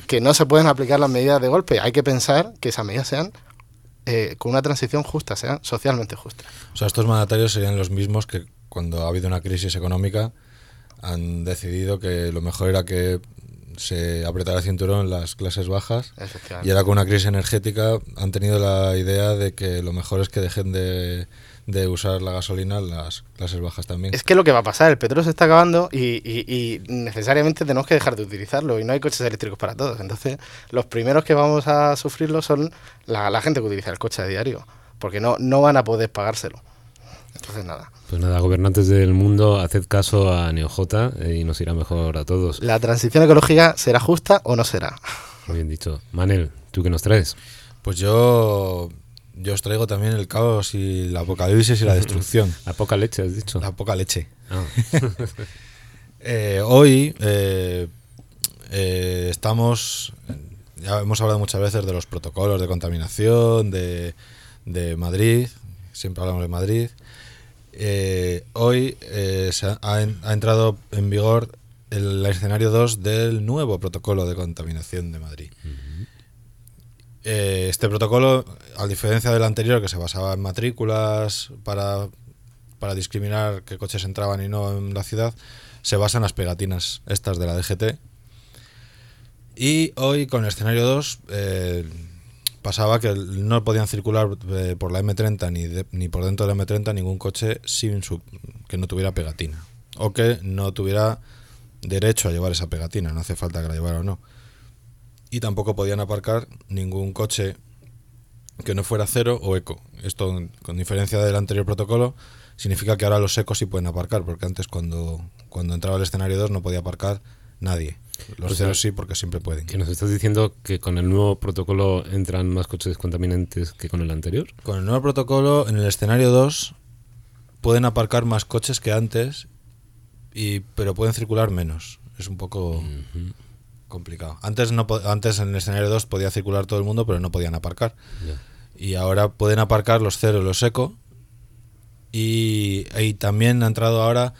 que no se pueden aplicar las medidas de golpe. Hay que pensar que esas medidas sean eh, con una transición justa, sean socialmente justas. O sea, estos mandatarios serían los mismos que cuando ha habido una crisis económica han decidido que lo mejor era que se apretara el cinturón las clases bajas y ahora con una crisis energética han tenido la idea de que lo mejor es que dejen de, de usar la gasolina las clases bajas también. Es que lo que va a pasar, el petróleo se está acabando y, y- y necesariamente tenemos que dejar de utilizarlo y no hay coches eléctricos para todos. Entonces, los primeros que vamos a sufrirlo son la, la gente que utiliza el coche a diario, porque no, no van a poder pagárselo. Entonces, nada. Pues nada, gobernantes del mundo, haced caso a NeoJ eh, y nos irá mejor a todos. ¿La transición ecológica será justa o no será? Muy bien dicho. Manel, ¿tú qué nos traes? Pues yo, yo os traigo también el caos y la apocalipsis y la *laughs* destrucción. A poca leche, has dicho. La poca leche. Ah. *laughs* Eh, hoy eh, eh, estamos, ya hemos hablado muchas veces de los protocolos de contaminación, de, de Madrid, siempre hablamos de Madrid. Hoy se ha, ha entrado en vigor el escenario 2 del nuevo protocolo de contaminación de Madrid. Eh, este protocolo, a diferencia del anterior, que se basaba en matrículas para, para discriminar qué coches entraban y no en la ciudad, se basa en las pegatinas estas de la DGT. Y hoy, con el escenario 2, eh, pasaba que no podían circular eh, por la M30 ni, de- ni por dentro de la M30 ningún coche sin su, que no tuviera pegatina. O que no tuviera derecho a llevar esa pegatina, no hace falta que la llevara o no. Y tampoco podían aparcar ningún coche que no fuera cero o eco. Esto, con diferencia del anterior protocolo, significa que ahora los ecos sí pueden aparcar, porque antes cuando, cuando entraba el escenario 2 no podía aparcar nadie. Los O sea, ceros sí, porque siempre pueden. Que nos estás diciendo que con el nuevo protocolo entran más coches contaminantes que con el anterior. Con el nuevo protocolo, en el escenario 2, pueden aparcar más coches que antes, y, pero pueden circular menos. Es un poco complicado. Antes, no, antes en el escenario 2 podía circular todo el mundo, pero no podían aparcar. Y ahora pueden aparcar los cero y los eco. Y, y también ha entrado ahora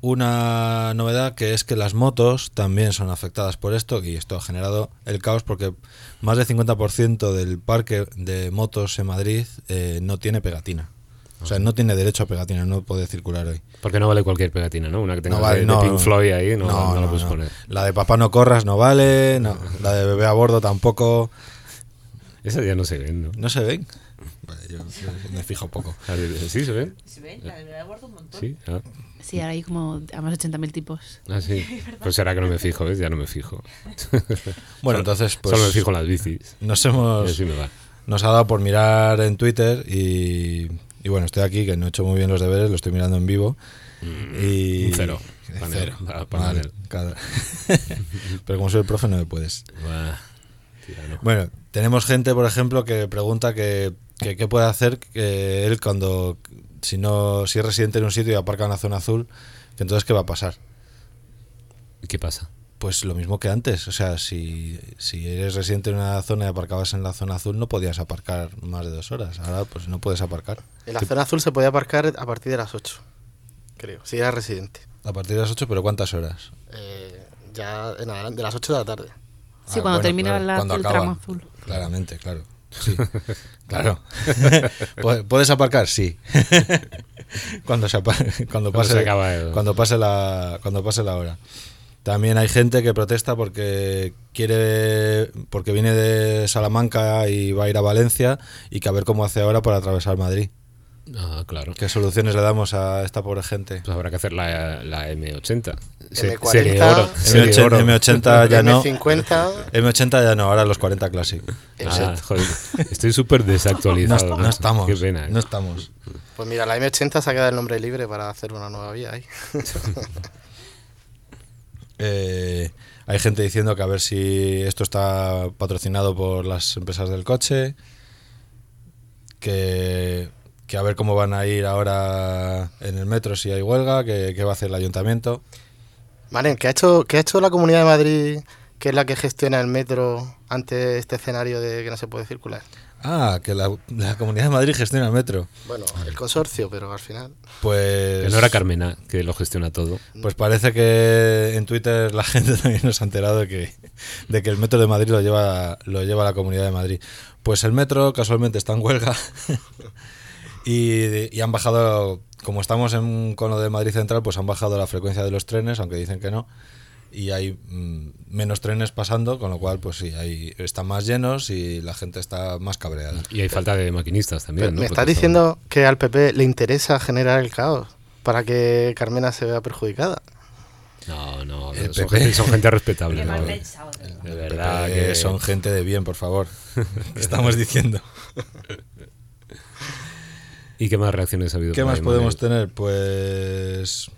una novedad que es que las motos también son afectadas por esto y esto ha generado el caos porque más del 50% del parque de motos en Madrid eh, no tiene pegatina. O sea, no tiene derecho a pegatina, no puede circular hoy. Porque no vale cualquier pegatina, ¿no? Una que tenga No vale, de, de no, Pink. Floyd ahí, no, no, la no, puedes no. poner. La de papá no corras no vale, no. la de bebé a bordo tampoco. Esas ya no se ven, ¿no? ¿No se ven? Vale, yo, yo me fijo poco. Ah, ¿Sí se ven? ¿Se ven? La de la guardo un montón. Sí. Ah. Sí, ahora hay como a más de 80.000 tipos. Ah, sí. *laughs* Pues será que no me fijo, ¿ves? Ya no me fijo. *laughs* Bueno, entonces, pues Solo me fijo en las bicis. nos hemos así me va. nos ha dado por mirar en Twitter y, y bueno, estoy aquí que no he hecho muy bien los deberes, lo estoy mirando en vivo. Y Mm, un cero. Panel, Cero. cada- *laughs* Pero como soy el profe no me puedes. Buah. Bueno, tenemos gente, por ejemplo, que pregunta que que qué puede hacer que él cuando si no si es residente en un sitio y aparca en la zona azul, que entonces qué va a pasar. ¿Qué pasa? Pues lo mismo que antes, o sea, si, si eres residente en una zona y aparcabas en la zona azul no podías aparcar más de dos horas. Ahora pues no puedes aparcar. En la zona azul se podía aparcar a partir de las 8, creo, si era residente. A partir de las 8, pero ¿cuántas horas? Eh, ya en adelante, de las 8 de la tarde. Sí, Ah, cuando bueno, termina claro, la- cuando el acaba. tramo azul. Claramente, claro. Sí, *laughs* claro. *laughs* Pu- ¿Puedes aparcar? Sí. *laughs* cuando se apa- cuando Cuando pase se acaba el- cuando pase la cuando pase la hora. También hay gente que protesta porque quiere porque viene de Salamanca y va a ir a Valencia y que a ver cómo hace ahora para atravesar Madrid. Ah, claro. ¿Qué soluciones le damos a esta pobre gente? Pues habrá que hacer la, la M80. Se- M40, serie oro. serie M80, oro. M80 *laughs* ya no. M50, M80 ya no, ahora los 40 Classic. Ah, joder, estoy súper No, desactualizado. no macho. estamos. Qué pena. ¿eh? No estamos. pues mira, la M80 se ha quedado el nombre libre para hacer una nueva vía ahí. *laughs* Eh, hay gente diciendo que a ver si esto está patrocinado por las empresas del coche, que, que a ver cómo van a ir ahora en el metro si hay huelga, que, que va a hacer el ayuntamiento. Vale, ¿qué ha, hecho, ¿qué ha hecho la Comunidad de Madrid, que es la que gestiona el metro ante este escenario de que no se puede circular? Ah, que la, la Comunidad de Madrid gestiona el metro. Bueno, el consorcio, pero al final... Pues, Que no era Carmena, que lo gestiona todo. pues parece que en Twitter la *laughs* gente también nos ha enterado de que, de que el metro de Madrid lo lleva, lo lleva la Comunidad de Madrid. Pues el metro casualmente está en huelga *laughs* y, y han bajado, como estamos en, con lo de Madrid Central, pues han bajado la frecuencia de los trenes, aunque dicen que no. Y hay mm, menos trenes pasando, con lo cual, pues sí, hay, están más llenos y la gente está más cabreada. Y hay falta de maquinistas también. Pero ¿no? ¿Me estás diciendo que al PP le interesa generar el caos para que Carmena se vea perjudicada? No, no, El son PP. gente, son gente respetable. *laughs* ¿no? De verdad que son *laughs* gente de bien, por favor. *laughs* ¿Qué estamos diciendo? ¿Y qué más reacciones ha habido? ¿Qué más podemos Manuel? tener? Pues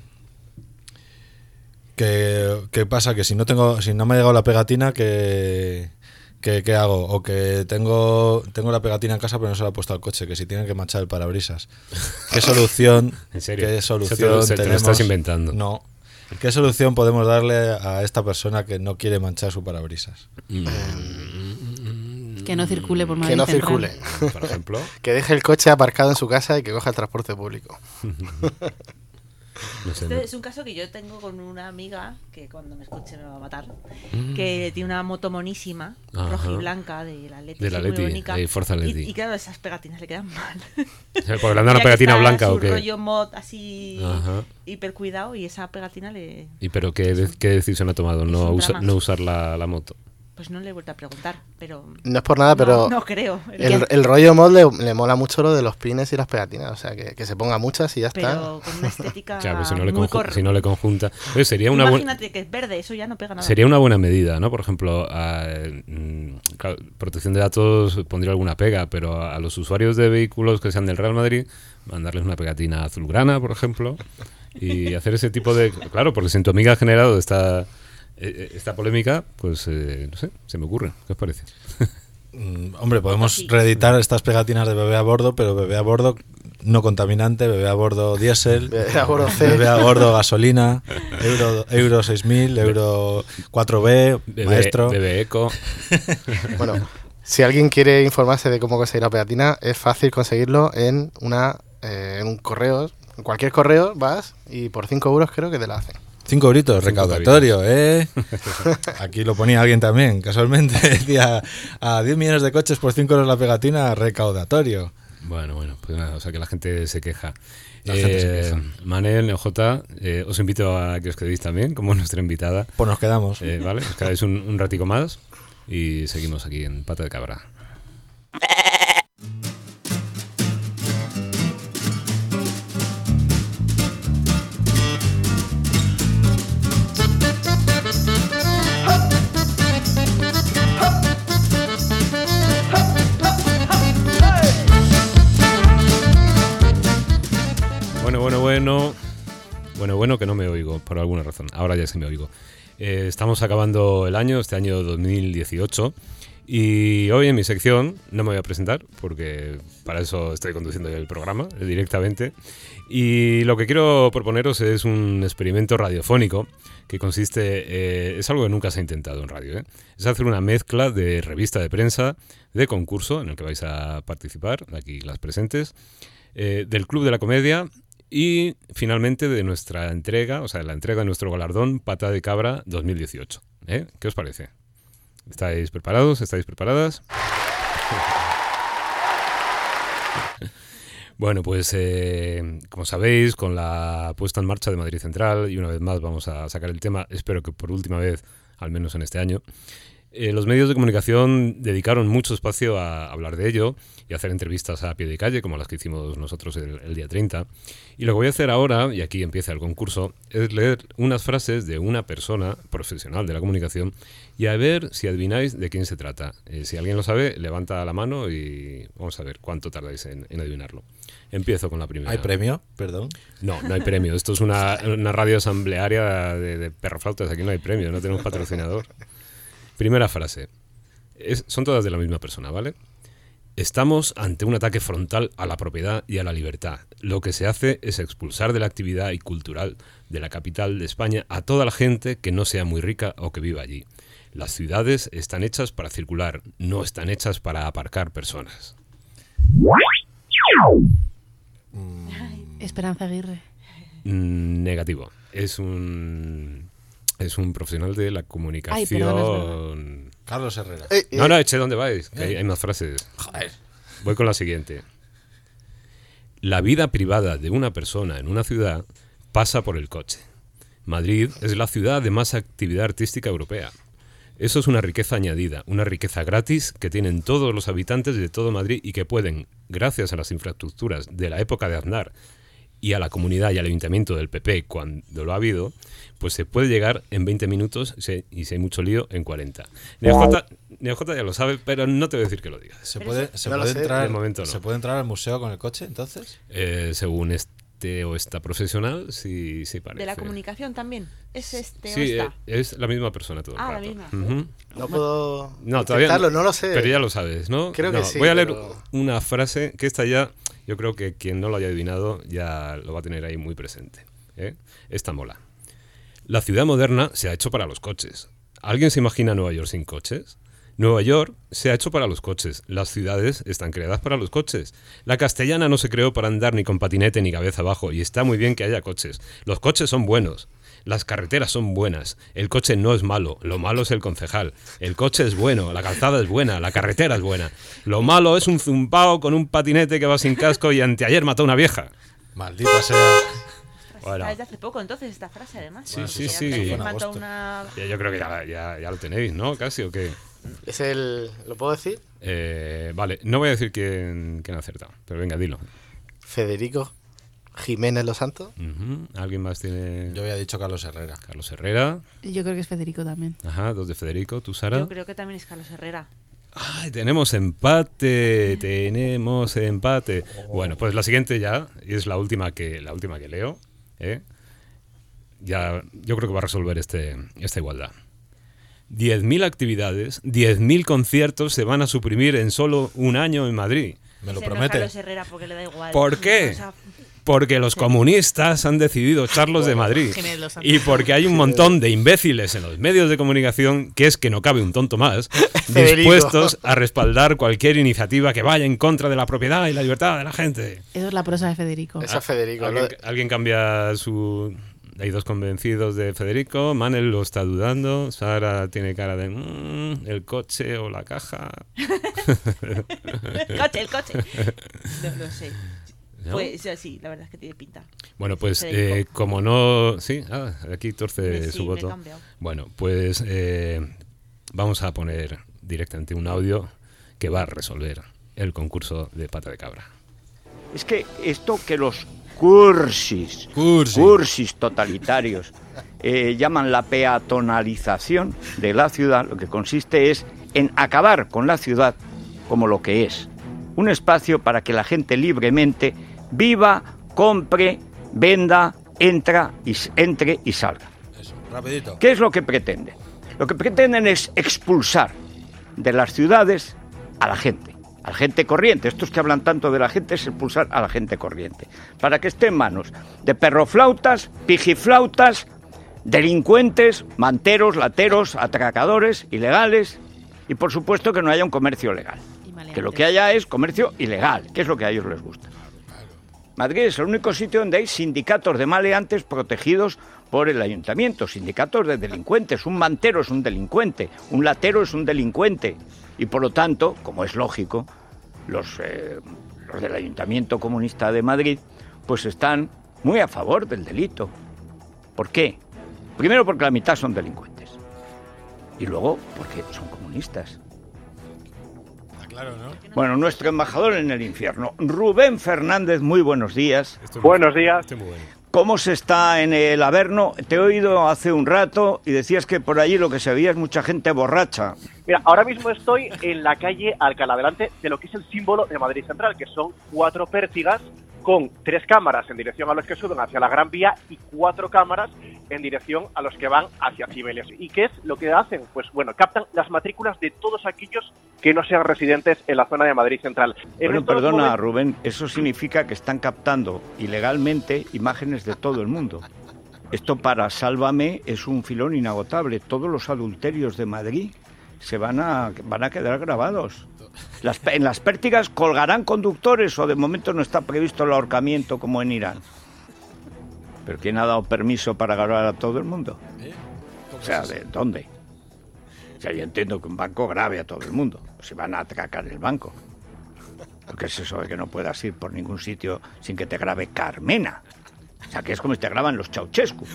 que qué pasa que si no tengo si no me ha llegado la pegatina que que- ¿qué hago? O que tengo tengo la pegatina en casa pero no se la he puesto al coche, que si tienen que manchar el parabrisas. *laughs* ¿Qué solución? *laughs* ¿En serio? ¿Qué te solución se te lo tenemos? estás inventando. No. ¿Qué solución podemos darle a esta persona que no quiere manchar su parabrisas? Que no circule por Madrid que no Central. circule. Por ejemplo, *laughs* que deje el coche aparcado en su casa y que coja el transporte público. *laughs* no sé. Este es un caso que yo tengo con una amiga que cuando me escuche me va a matar. Que tiene una moto monísima, Mm. Ajá. roja y blanca, de la Leti. De la muy Leti, bonita. eh, Forza Y- Leti. Y, claro, esas pegatinas le quedan mal. *laughs* Porque le han una pegatina blanca o qué. rollo mod así Ajá. hiper cuidado y esa pegatina le. ¿Y pero qué, de- qué decisión ha tomado? No, usa- no usar la, la moto. Pues no le he vuelto a preguntar, pero. No es por nada, pero No, no creo. el, el rollo mod le, le mola mucho lo de los pines y las pegatinas. O sea, que, que se ponga muchas y ya está. Pero con una estética. *laughs* Claro, si no le, muy conju- cor- si no le conjunta. Oye, sería una buena. Imagínate que es verde, eso ya no pega nada. Sería una buena medida, ¿no? Por ejemplo, a, mm, claro, protección de datos pondría alguna pega, pero a, a los usuarios de vehículos que sean del Real Madrid, mandarles una pegatina azulgrana, por ejemplo, y *laughs* hacer ese tipo de... Claro, porque si en tu amiga ha generado esta, eh, esta polémica, pues, eh, no sé, se me ocurre. ¿Qué os parece? Mm, hombre, podemos reeditar estas pegatinas de bebé a bordo, pero bebé a bordo no contaminante, bebé a bordo diésel, Bebé a bordo C. bebé a bordo gasolina, *laughs* euro, euro 6000, euro 4B, Bebé, maestro. bebé eco. *laughs* Bueno, si alguien quiere informarse de cómo conseguir la pegatina, es fácil conseguirlo en una eh, en un correo. En cualquier correo vas y por 5 euros creo que te la hacen. 5 euritos, Cinco recaudatorio, ¿eh? Aquí lo ponía alguien también, casualmente *laughs* decía a 10 millones de coches por 5 euros la pegatina, recaudatorio. Bueno, bueno, pues nada, o sea que la gente se queja. La gente se Eh, queja. Manel, NeoJ, eh, os invito a que os quedéis también, como *laughs* nuestra invitada. Pues nos quedamos. Eh, ¿Vale? Os quedáis un, un ratico más y seguimos aquí en Pata de Cabra. *laughs* bueno. Bueno, bueno que no me oigo, por alguna razón. Ahora ya sí me oigo. Eh, estamos acabando el año, este año 2018. Y hoy en mi sección no me voy a presentar porque para eso estoy conduciendo el programa eh, directamente. Y lo que quiero proponeros es un experimento radiofónico que consiste, eh, es algo que nunca se ha intentado en radio, ¿eh? es hacer una mezcla de revista de prensa, de concurso en el que vais a participar, aquí las presentes, del Club de la Comedia y finalmente de nuestra entrega, o sea, la entrega de nuestro galardón Pata de Cabra 2018. ¿eh? ¿Qué os parece? ¿Estáis preparados? ¿Estáis preparadas? *laughs* Bueno, pues eh, como sabéis, con la puesta en marcha de Madrid Central, y una vez más vamos a sacar el tema, espero que por última vez, al menos en este año, eh, los medios de comunicación dedicaron mucho espacio a hablar de ello y a hacer entrevistas a pie de calle, como las que hicimos nosotros el, el día 30. Y lo que voy a hacer ahora, y aquí empieza el concurso, es leer unas frases de una persona profesional de la comunicación y a ver si adivináis de quién se trata. Eh, si alguien lo sabe, levanta la mano y vamos a ver cuánto tardáis en, en adivinarlo. Empiezo con la primera. ¿Hay premio? Perdón. No, no hay premio. Esto es una, una radio asamblearia de, de perroflautas. Aquí no hay premio, no tenemos patrocinador. Primera frase. Es- son todas de la misma persona, ¿vale? Estamos ante un ataque frontal a la propiedad y a la libertad. Lo que se hace es expulsar de la actividad y cultural de la capital de España a toda la gente que no sea muy rica o que viva allí. Las ciudades están hechas para circular, no están hechas para aparcar personas. Esperanza Aguirre. Mm, negativo. Es un es un profesional de la comunicación. Ay, Carlos Herrera. Eh, eh, No, no, eche dónde vais, que hay, Eh. hay más frases. Joder. Voy con la siguiente. La vida privada de una persona en una ciudad pasa por el coche. Madrid es la ciudad de más actividad artística europea. Eso es una riqueza añadida, una riqueza gratis que tienen todos los habitantes de todo Madrid y que pueden, gracias a las infraestructuras de la época de Aznar y a la comunidad y al ayuntamiento del PP cuando lo ha habido, pues se puede llegar en 20 minutos y si hay mucho lío en 40. NeoJ, NeoJ ya lo sabe, pero no te voy a decir que lo digas. ¿Se puede, se puede entrar, de momento no. ¿Se puede entrar al museo con el coche entonces? Eh, según este o esta profesional, sí, sí parece. De la comunicación también. ¿Es este Sí, o eh, esta? es la misma persona todo el Ah, la misma. No puedo No, todavía no. lo sé. Pero ya lo sabes, ¿no? Creo que sí, Voy a leer pero- una frase que esta ya, yo creo que quien no lo haya adivinado ya lo va a tener ahí muy presente. ¿eh? Esta mola. La ciudad moderna se ha hecho para los coches. ¿Alguien se imagina Nueva York sin coches? Nueva York se ha hecho para los coches. Las ciudades están creadas para los coches. La castellana no se creó para andar ni con patinete ni cabeza abajo y está muy bien que haya coches. Los coches son buenos. Las carreteras son buenas. El coche no es malo. Lo malo es el concejal. El coche es bueno. La calzada es buena. La carretera es buena. Lo malo es un zumbao con un patinete que va sin casco y anteayer mató a una vieja. Maldita sea. Bueno. Ah, es de hace poco entonces esta frase además. Sí, Bueno, sí, que sí. una... Ya, yo creo que ya, ya- ya lo tenéis, ¿no? Casi o qué. Es el. ¿Lo puedo decir? Eh, vale, no voy a decir quién, quién ha acertado, pero venga, dilo. Federico Jiménez Los Santos. ¿Alguien más tiene? Yo había dicho Carlos Herrera. Carlos Herrera. Yo creo que es Federico también. Ajá, dos de Federico. ¿Tú, Sara? Yo creo que también es Carlos Herrera. Ay, tenemos empate, tenemos empate. Bueno, pues la siguiente ya y es la última que la última que leo. ¿eh? Ya, yo creo que va a resolver este, esta igualdad. 10.000 actividades, 10.000 conciertos se van a suprimir en solo un año en Madrid. ¿Me lo es promete? Carlos Herrera porque le da igual. ¿Por qué? O sea, Porque los comunistas han decidido echarlos de Madrid. Y porque hay un montón de imbéciles en los medios de comunicación, que es que no cabe un tonto más, *laughs* dispuestos a respaldar cualquier iniciativa que vaya en contra de la propiedad y la libertad de la gente. Eso es la prosa de Federico. Esa Federico. ¿Alguien, alguien cambia su... Hay dos convencidos de Federico, Manel lo está dudando, Sara tiene cara de... "Mm, el coche o la caja. *laughs* el coche, el coche. *laughs* No lo sé. ¿No? Pues sí, la verdad es que tiene pinta. Bueno, pues eh, como no... Sí, ah, aquí torce sí, su voto. Bueno, pues eh, vamos a poner directamente un audio que va a resolver el concurso de pata de cabra. Es que esto que los cursis, Cursi. cursis totalitarios eh, llaman la peatonalización de la ciudad, lo que consiste es en acabar con la ciudad como lo que es. Un espacio para que la gente libremente viva, compre venda, entra y, entre y salga. Eso, rapidito. ¿Qué es lo que pretenden? Lo que pretenden es expulsar de las ciudades a la gente, a la gente corriente. Estos que hablan tanto de la gente es expulsar a la gente corriente, para que esté en manos de perroflautas, pijiflautas, delincuentes, manteros, lateros, atracadores, ilegales y por supuesto que no haya un comercio legal. Que lo que haya es comercio ilegal, que es lo que a ellos les gusta. Madrid es el único sitio donde hay sindicatos de maleantes protegidos por el ayuntamiento, sindicatos de delincuentes. Un mantero es un delincuente, un latero es un delincuente. Y por lo tanto, como es lógico, los, eh, los del Ayuntamiento Comunista de Madrid pues están muy a favor del delito. ¿Por qué? Primero porque la mitad son delincuentes. Y luego porque son comunistas. Está claro, ¿no? Bueno, nuestro embajador en el infierno, Rubén Fernández, muy buenos días. Buenos días. ¿Cómo se está en el Averno? Te he oído hace un rato y decías que por allí lo que se veía es mucha gente borracha. Mira, ahora mismo estoy en la calle Alcalá, delante de lo que es el símbolo de Madrid Central, que son cuatro pértigas con tres cámaras en dirección a los que suben hacia la Gran Vía y cuatro cámaras en dirección a los que van hacia Cibeles. ¿Y qué es lo que hacen? Pues bueno, captan las matrículas de todos aquellos que no sean residentes en la zona de Madrid Central. En Bueno, perdona, momentos- Rubén, eso significa que están captando ilegalmente imágenes de todo el mundo. Esto para Sálvame es un filón inagotable. Todos los adulterios de Madrid se van a, van a quedar grabados. Las en las pértigas colgarán conductores o de momento no está previsto el ahorcamiento como en Irán. ¿Pero quién ha dado permiso para grabar a todo el mundo? O sea, ¿de dónde? O sea, yo entiendo que un banco grabe a todo el mundo. Si van a atracar el banco. Porque es eso de que no puedas ir por ningún sitio sin que te grabe Carmena. O sea, que es como si te graban los Ceausescu.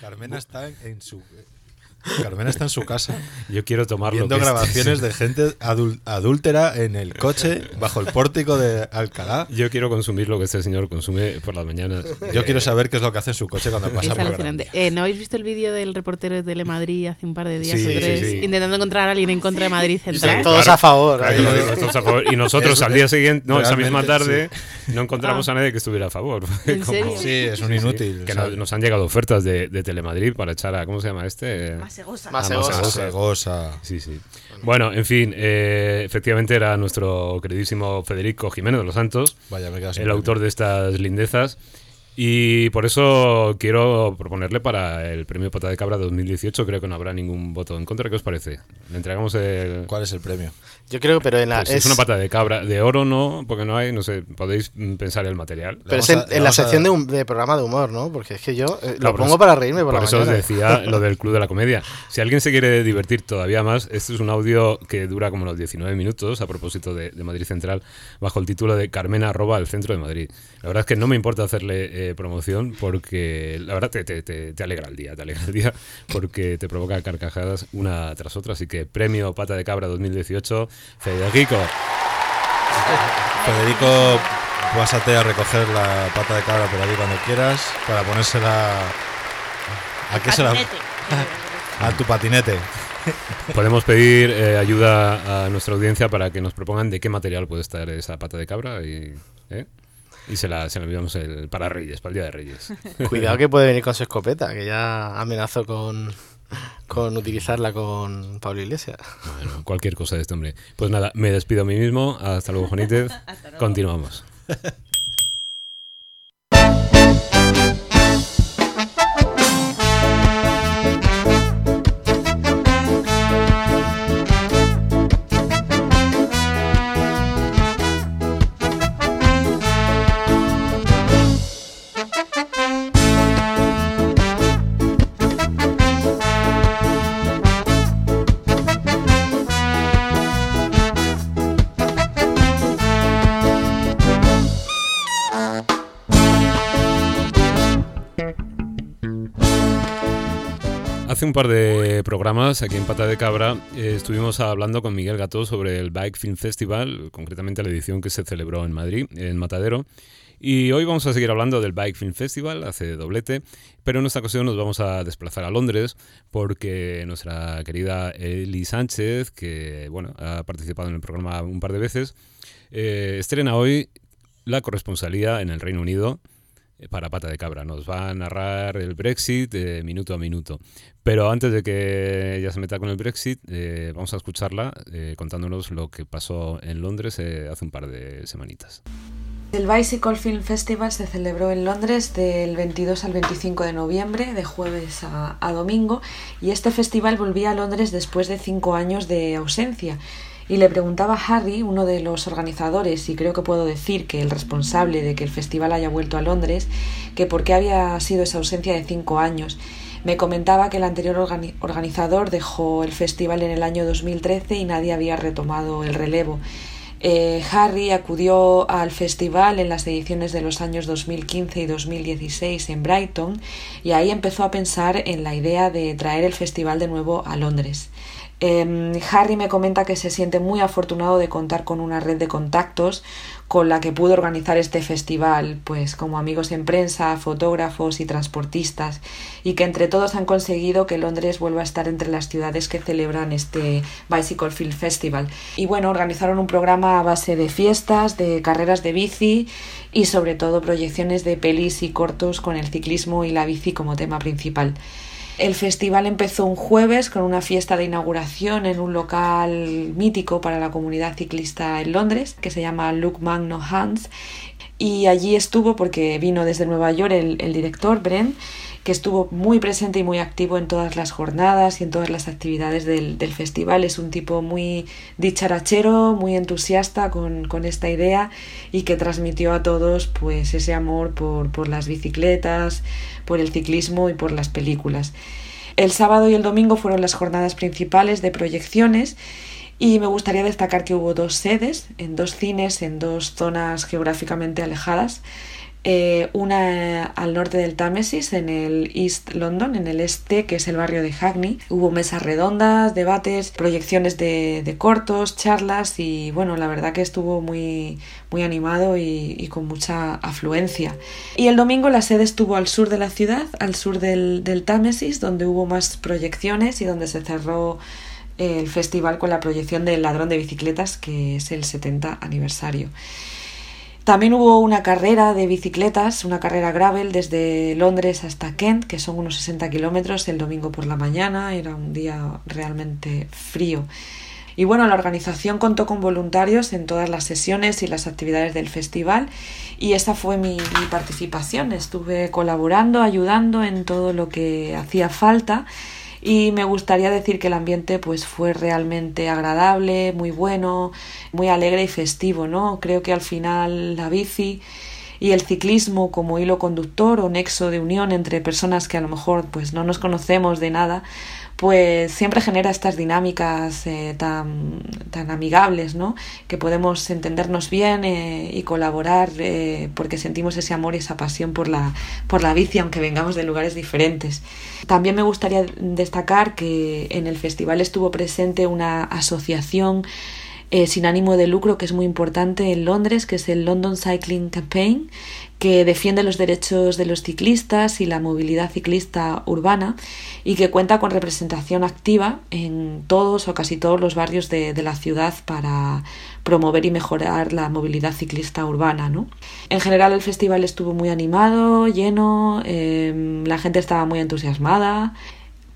Carmena está en su. Carmena está en su casa. Yo quiero tomarlo. Viendo que grabaciones de gente adul- adúltera en el coche bajo el pórtico de Alcalá. Yo quiero consumir lo que este señor consume por las mañanas. Yo quiero saber qué es lo que hace en su coche cuando pasa Es por alucinante. Eh, ¿No habéis visto el vídeo del reportero de Telemadrid hace un par de días Sí, o tres sí. intentando encontrar a alguien en contra de Madrid Central? Todos a favor. Claro, ahí. claro, todos a favor. Y nosotros al día siguiente, no, esa misma tarde, no encontramos Ah. a nadie que estuviera a favor. ¿En *laughs* Como- serio? Sí, es un inútil. que nos, nos han llegado ofertas de, de Telemadrid para echar a, ¿cómo se llama este? Masegosa. Masegosa. Ah, Masegosa. Segosa. Sí, sí. Bueno, en fin, eh, efectivamente era nuestro queridísimo Federico Jiménez de los Santos, Vaya, me el autor de estas lindezas. Y por eso quiero proponerle para el premio Pata de Cabra 2018. Creo que no habrá ningún voto en contra. ¿Qué os parece? Le entregamos el. ¿Cuál es el premio? Yo creo, pero en la. Pues es, una pata de cabra. De oro no, porque no hay, no sé, podéis mm, pensar el material. Pero es en, a- le en la sección de, de programa de humor, ¿no? Porque es que yo eh, No, lo pongo eso- para reírme por, Por la eso os decía *laughs* lo del Club de la Comedia. Si alguien se quiere divertir todavía más, este es un audio que dura como los 19 minutos a propósito de, de Madrid Central, bajo el título de Carmena arroba el centro de Madrid. La verdad es que no me importa hacerle eh, promoción porque la verdad te, te- te- te alegra el día, te alegra el día porque te provoca carcajadas una tras otra. Así que premio Pata de Cabra 2018, Federico. Federico, pásate a recoger la pata de cabra por allí cuando quieras para ponérsela. ¿A qué se la.? A tu patinete. Podemos pedir eh, ayuda a nuestra audiencia para que nos propongan de qué material puede estar esa pata de cabra y, ¿eh? y se la, se la enviamos el, para Reyes, para el Día de Reyes. Cuidado que puede venir con su escopeta, que ya amenazó con, con utilizarla con Pablo Iglesias. Bueno, cualquier cosa de este hombre. Pues nada, me despido a mí mismo. Hasta luego, Juanítez. *laughs* Continuamos. *laughs* Un par de programas aquí en Pata de Cabra eh, estuvimos hablando con Miguel Gato sobre el Bike Film Festival, concretamente la edición que se celebró en Madrid, en Matadero. Y hoy vamos a seguir hablando del Bike Film Festival, hace doblete, pero en esta ocasión nos vamos a desplazar a Londres porque nuestra querida Eli Sánchez, que bueno, ha participado en el programa un par de veces, eh, estrena hoy la corresponsalía en el Reino Unido para Pata de Cabra. Nos va a narrar el Brexit eh, minuto a minuto. Pero antes de que ella se meta con el Brexit, eh, vamos a escucharla contándonos lo que pasó en Londres hace un par de semanitas. El Bicycle Film Festival se celebró en Londres del 22 al 25 de noviembre, de jueves a domingo, y este festival volvía a Londres después de cinco años de ausencia y le preguntaba a Harry, uno de los organizadores, y creo que puedo decir que el responsable de que el festival haya vuelto a Londres, que por qué había sido esa ausencia de cinco años. Me comentaba que el anterior organizador dejó el festival en el año 2013 y nadie había retomado el relevo. Eh, Harry acudió al festival en las ediciones de los años 2015 y 2016 en Brighton y ahí empezó a pensar en la idea de traer el festival de nuevo a Londres. Em, Harry me comenta que se siente muy afortunado de contar con una red de contactos con la que pudo organizar este festival, pues como amigos en prensa, fotógrafos y transportistas, y que entre todos han conseguido que Londres vuelva a estar entre las ciudades que celebran este Bicycle Film Festival. Y bueno, organizaron un programa a base de fiestas, de carreras de bici y sobre todo proyecciones de pelis y cortos con el ciclismo y la bici como tema principal. El festival empezó un jueves con una fiesta de inauguración en un local mítico para la comunidad ciclista en Londres, que se llama Luke Magno Hans. Y allí estuvo, porque vino desde Nueva York el, director, Brent, que estuvo muy presente y muy activo en todas las jornadas y en todas las actividades del, festival. Es un tipo muy dicharachero, muy entusiasta con, esta idea y que transmitió a todos pues ese amor por, por las bicicletas, por el ciclismo y por las películas. El sábado y el domingo fueron las jornadas principales de proyecciones y me gustaría destacar que hubo dos sedes, en dos cines, en dos zonas geográficamente alejadas. Eh, una al norte del Támesis, en el East London, en el este, que es el barrio de Hackney. Hubo mesas redondas, debates, proyecciones de, cortos, charlas y bueno, la verdad que estuvo muy, muy animado y, con mucha afluencia. Y el domingo la sede estuvo al sur de la ciudad, al sur del, del Támesis, donde hubo más proyecciones y donde se cerró el festival con la proyección del Ladrón de Bicicletas, que es el 70 aniversario. También hubo una carrera de bicicletas, una carrera gravel desde Londres hasta Kent, que son unos 60 kilómetros el domingo por la mañana, era un día realmente frío. Y bueno, la organización contó con voluntarios en todas las sesiones y las actividades del festival y esa fue mi, mi participación. Estuve colaborando, ayudando en todo lo que hacía falta y me gustaría decir que el ambiente pues fue realmente agradable, muy bueno, muy alegre y festivo, ¿no? Creo que al final la bici y el ciclismo como hilo conductor o nexo de unión entre personas que a lo mejor pues no nos conocemos de nada, pues siempre genera estas dinámicas eh, tan, tan amigables, ¿no? Que podemos entendernos bien eh, y colaborar eh, porque sentimos ese amor y esa pasión por la, por la bici, aunque vengamos de lugares diferentes. También me gustaría destacar que en el festival estuvo presente una asociación sin ánimo de lucro que es muy importante en Londres, que es el London Cycling Campaign, que defiende los derechos de los ciclistas y la movilidad ciclista urbana y que cuenta con representación activa en todos o casi todos los barrios de, la ciudad para promover y mejorar la movilidad ciclista urbana. ¿no? En general el festival estuvo muy animado, lleno, em, la gente estaba muy entusiasmada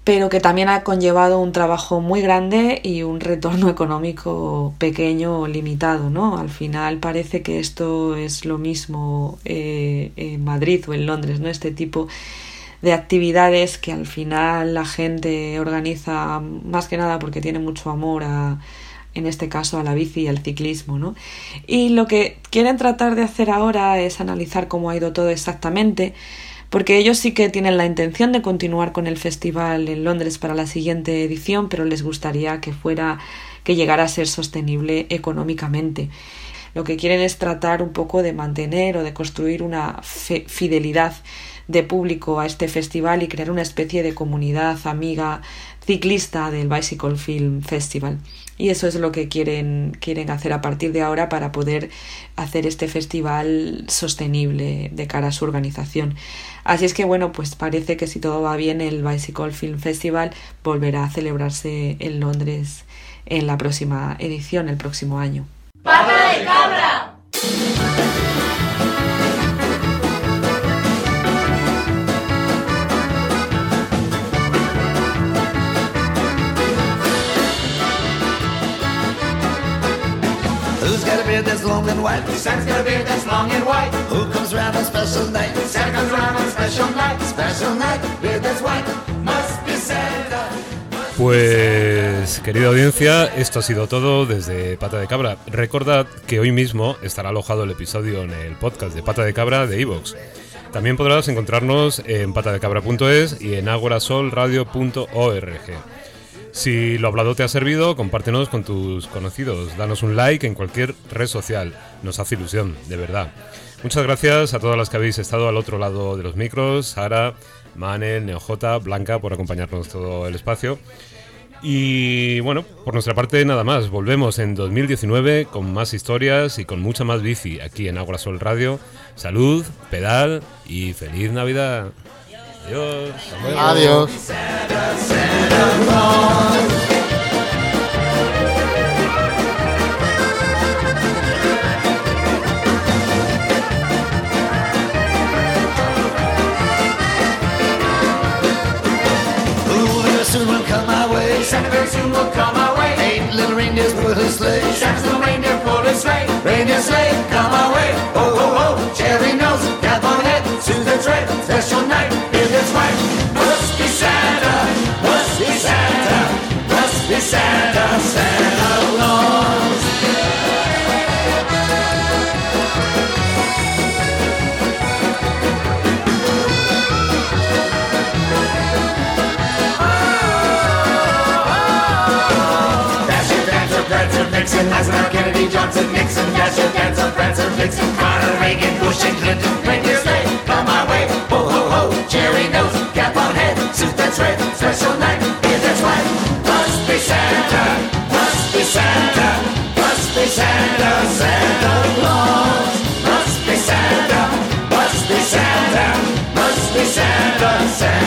pero que también ha conllevado un trabajo muy grande y un retorno *laughs* económico pequeño o limitado, ¿no? Al final parece que esto es lo mismo eh, en Madrid o en Londres, ¿no? Este tipo de actividades que al final la gente organiza más que nada porque tiene mucho amor a, en este caso a la bici y al ciclismo, ¿no? Y lo que quieren tratar de hacer ahora es analizar cómo ha ido todo exactamente, porque ellos sí que tienen la intención de continuar con el festival en Londres para la siguiente edición, pero les gustaría que fuera que llegara a ser sostenible económicamente. Lo que quieren es tratar un poco de mantener o de construir una fidelidad de público a este festival y crear una especie de comunidad amiga ciclista del Bicycle Film Festival. Y eso es lo que quieren, quieren hacer a partir de ahora para poder hacer este festival sostenible de cara a su organización. Así es que bueno, pues parece que si todo va bien el Bicycle Film Festival volverá a celebrarse en Londres en la próxima edición, el próximo año. ¡Pata de cabra! Long and white. Santa's got a beard that's long and white. Who comes round on special night? Santa comes round on special night. Special night, beard that's white. Must be Santa. Pues, querida audiencia, esto ha sido todo desde Pata de Cabra. Recordad que hoy mismo estará alojado el episodio en el podcast de Pata de Cabra de Evox. También podrás encontrarnos en patadecabra.es y en agorasolradio.org. Si lo hablado te ha servido, compártenos con tus conocidos, danos un like en cualquier red social, nos hace ilusión, de verdad. Muchas gracias a todas las que habéis estado al otro lado de los micros, Sara, Manel, Neojota, Blanca, por acompañarnos todo el espacio. Y bueno, por nuestra parte nada más, volvemos en 2019 con más historias y con mucha más bici aquí en Ágora Sol Radio. Salud, pedal y feliz Navidad. Adiós. Adiós. Sappers who will come our way. Eight little reindeers put a sleigh. Sappers little reindeer pull a sleigh. Reindeer sleigh, come our way. Oh, oh, oh, cherry nose, cap on head, to the trail. Special Nixon, Eisenhower, Kennedy, Johnson, Nixon, Dasher, Dancer, Prancer, Vixen, Carter, Reagan, Bush, and Clinton, reindeer sleigh, come my way, ho, ho, ho, cherry nose, cap on head, suit that's red, special night, beer that's white. Must be Santa, must be Santa, must be Santa, Santa Claus. Must be Santa, must be Santa, must be Santa, Santa.